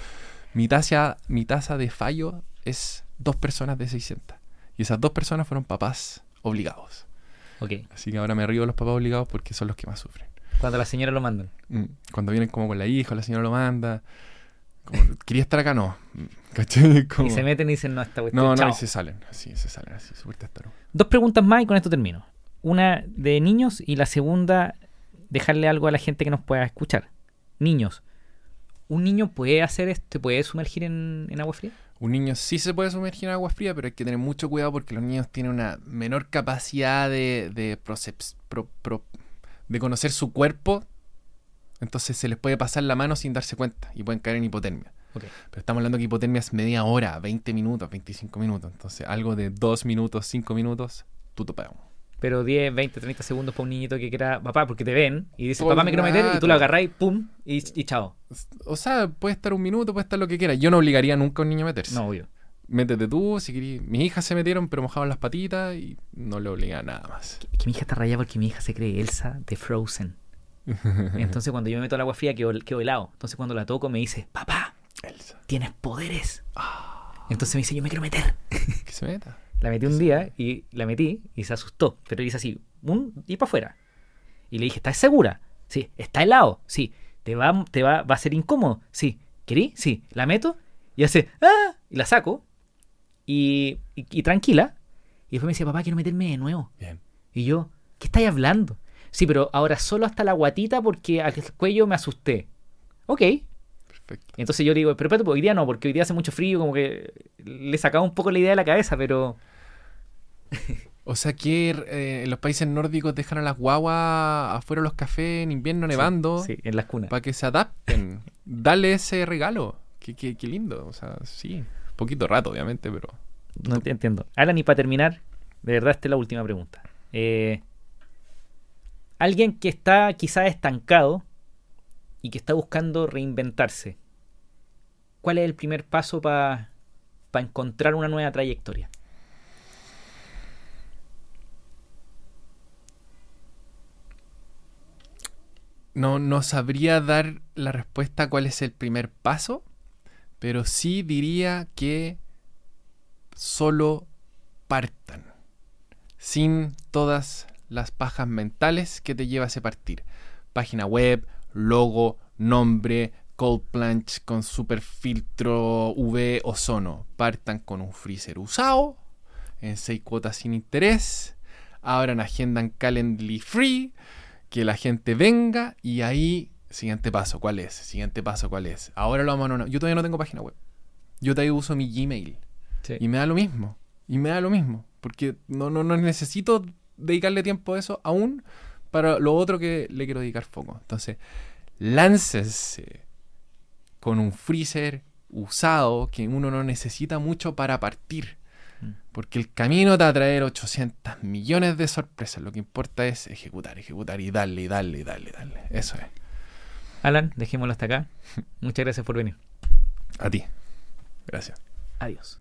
[SPEAKER 1] Mi tasa, mi tasa de fallo es dos personas de 600. Y esas dos personas fueron papás obligados.
[SPEAKER 2] Ok.
[SPEAKER 1] Así que ahora me río de los papás obligados porque son los que más sufren.
[SPEAKER 2] Cuando la señora lo mandan.
[SPEAKER 1] Mm, Cuando vienen como con la hija, la señora lo manda. Como, ¿Quería estar acá? No. ¿Cachai? Como-
[SPEAKER 2] Y se meten y dicen, no, esta cuestión.
[SPEAKER 1] No, no,
[SPEAKER 2] chao".
[SPEAKER 1] y se salen. Así, se salen así, súper.
[SPEAKER 2] Dos preguntas más y con esto termino. Una de niños y la segunda, dejarle algo a la gente que nos pueda escuchar. Niños. ¿Un niño puede hacer esto? ¿Puede sumergir en, en agua fría?
[SPEAKER 1] Un niño sí se puede sumergir en agua fría, pero hay que tener mucho cuidado porque los niños tienen una menor capacidad de, de, proceps- pro- pro- de conocer su cuerpo. Entonces se les puede pasar la mano sin darse cuenta y pueden caer en hipotermia. Pero estamos hablando que hipotermia es media hora, 20 minutos, 25 minutos. Entonces algo de 2 minutos, 5 minutos, tú topas.
[SPEAKER 2] Pero 10, 20, 30 segundos para un niñito que quiera, papá, porque te ven y dice, papá, me quiero meter, y tú lo agarrás y pum, y, y chao.
[SPEAKER 1] O sea, puede estar un minuto, puede estar lo que quiera. Yo no obligaría nunca a un niño a meterse.
[SPEAKER 2] No, obvio.
[SPEAKER 1] Métete tú, si querís. Mis hijas se metieron, pero mojaban las patitas y no le obliga a nada más.
[SPEAKER 2] Que, que mi hija está rayada porque mi hija se cree Elsa de Frozen. [LAUGHS] Entonces cuando yo me meto al agua fría quedo, quedo helado. Entonces cuando la toco me dice, papá,
[SPEAKER 1] Elsa.
[SPEAKER 2] tienes poderes. Entonces me dice, yo me quiero meter. [LAUGHS]
[SPEAKER 1] Que se meta.
[SPEAKER 2] La metí un día y la metí y se asustó. Pero dice así, un, y para afuera. Y le dije, ¿estás segura? Sí. ¿Está helado? Sí. ¿Te va, te va, va a ser incómodo? Sí. ¿Querí? Sí. La meto y hace, ¡ah! Y la saco. Y, y, y tranquila. Y después me dice, papá, quiero meterme de nuevo.
[SPEAKER 1] Bien.
[SPEAKER 2] Y yo, ¿qué estáis hablando? Sí, pero ahora solo hasta la guatita porque al cuello me asusté. Ok.
[SPEAKER 1] Perfecto.
[SPEAKER 2] Entonces yo le digo, pero espérate, pues, hoy día no, porque hoy día hace mucho frío, como que le sacaba un poco la idea de la cabeza, pero...
[SPEAKER 1] O sea que eh, en los países nórdicos dejan a las guaguas afuera de los cafés en invierno nevando
[SPEAKER 2] Sí, en las cunas.
[SPEAKER 1] para que se adapten. Dale ese regalo. Qué, qué, qué lindo. O sea, sí. Poquito rato, obviamente, pero.
[SPEAKER 2] No te entiendo. Alan, y para terminar, de verdad, esta es la última pregunta. Eh, alguien que está quizás estancado y que está buscando reinventarse, ¿cuál es el primer paso para encontrar una nueva trayectoria?
[SPEAKER 1] no, no sabría dar la respuesta cuál es el primer paso, pero sí diría que solo partan, sin todas las pajas mentales que te lleva a ese partir. Página web, logo, nombre, cold planch con super filtro UV ozono. Partan con un freezer usado, en 6 cuotas sin interés. Abran agenda en Calendly Free, que la gente venga y ahí, siguiente paso, ¿cuál es? Siguiente paso, ¿cuál es? Ahora lo vamos a... No, yo todavía no tengo página web. Yo todavía uso mi Gmail.
[SPEAKER 2] Sí.
[SPEAKER 1] Y me da lo mismo. Y me da lo mismo. Porque no, no, no necesito dedicarle tiempo a eso aún para lo otro que le quiero dedicar foco. Entonces, láncese con un freezer usado que uno no necesita mucho para partir.
[SPEAKER 2] Mm.
[SPEAKER 1] Porque el camino te va a traer 800 millones de sorpresas. Lo que importa es ejecutar, ejecutar y darle, y darle, y darle, y darle. Eso es.
[SPEAKER 2] Alan, dejémoslo hasta acá. Muchas gracias por venir.
[SPEAKER 1] A ti. Gracias.
[SPEAKER 2] Adiós.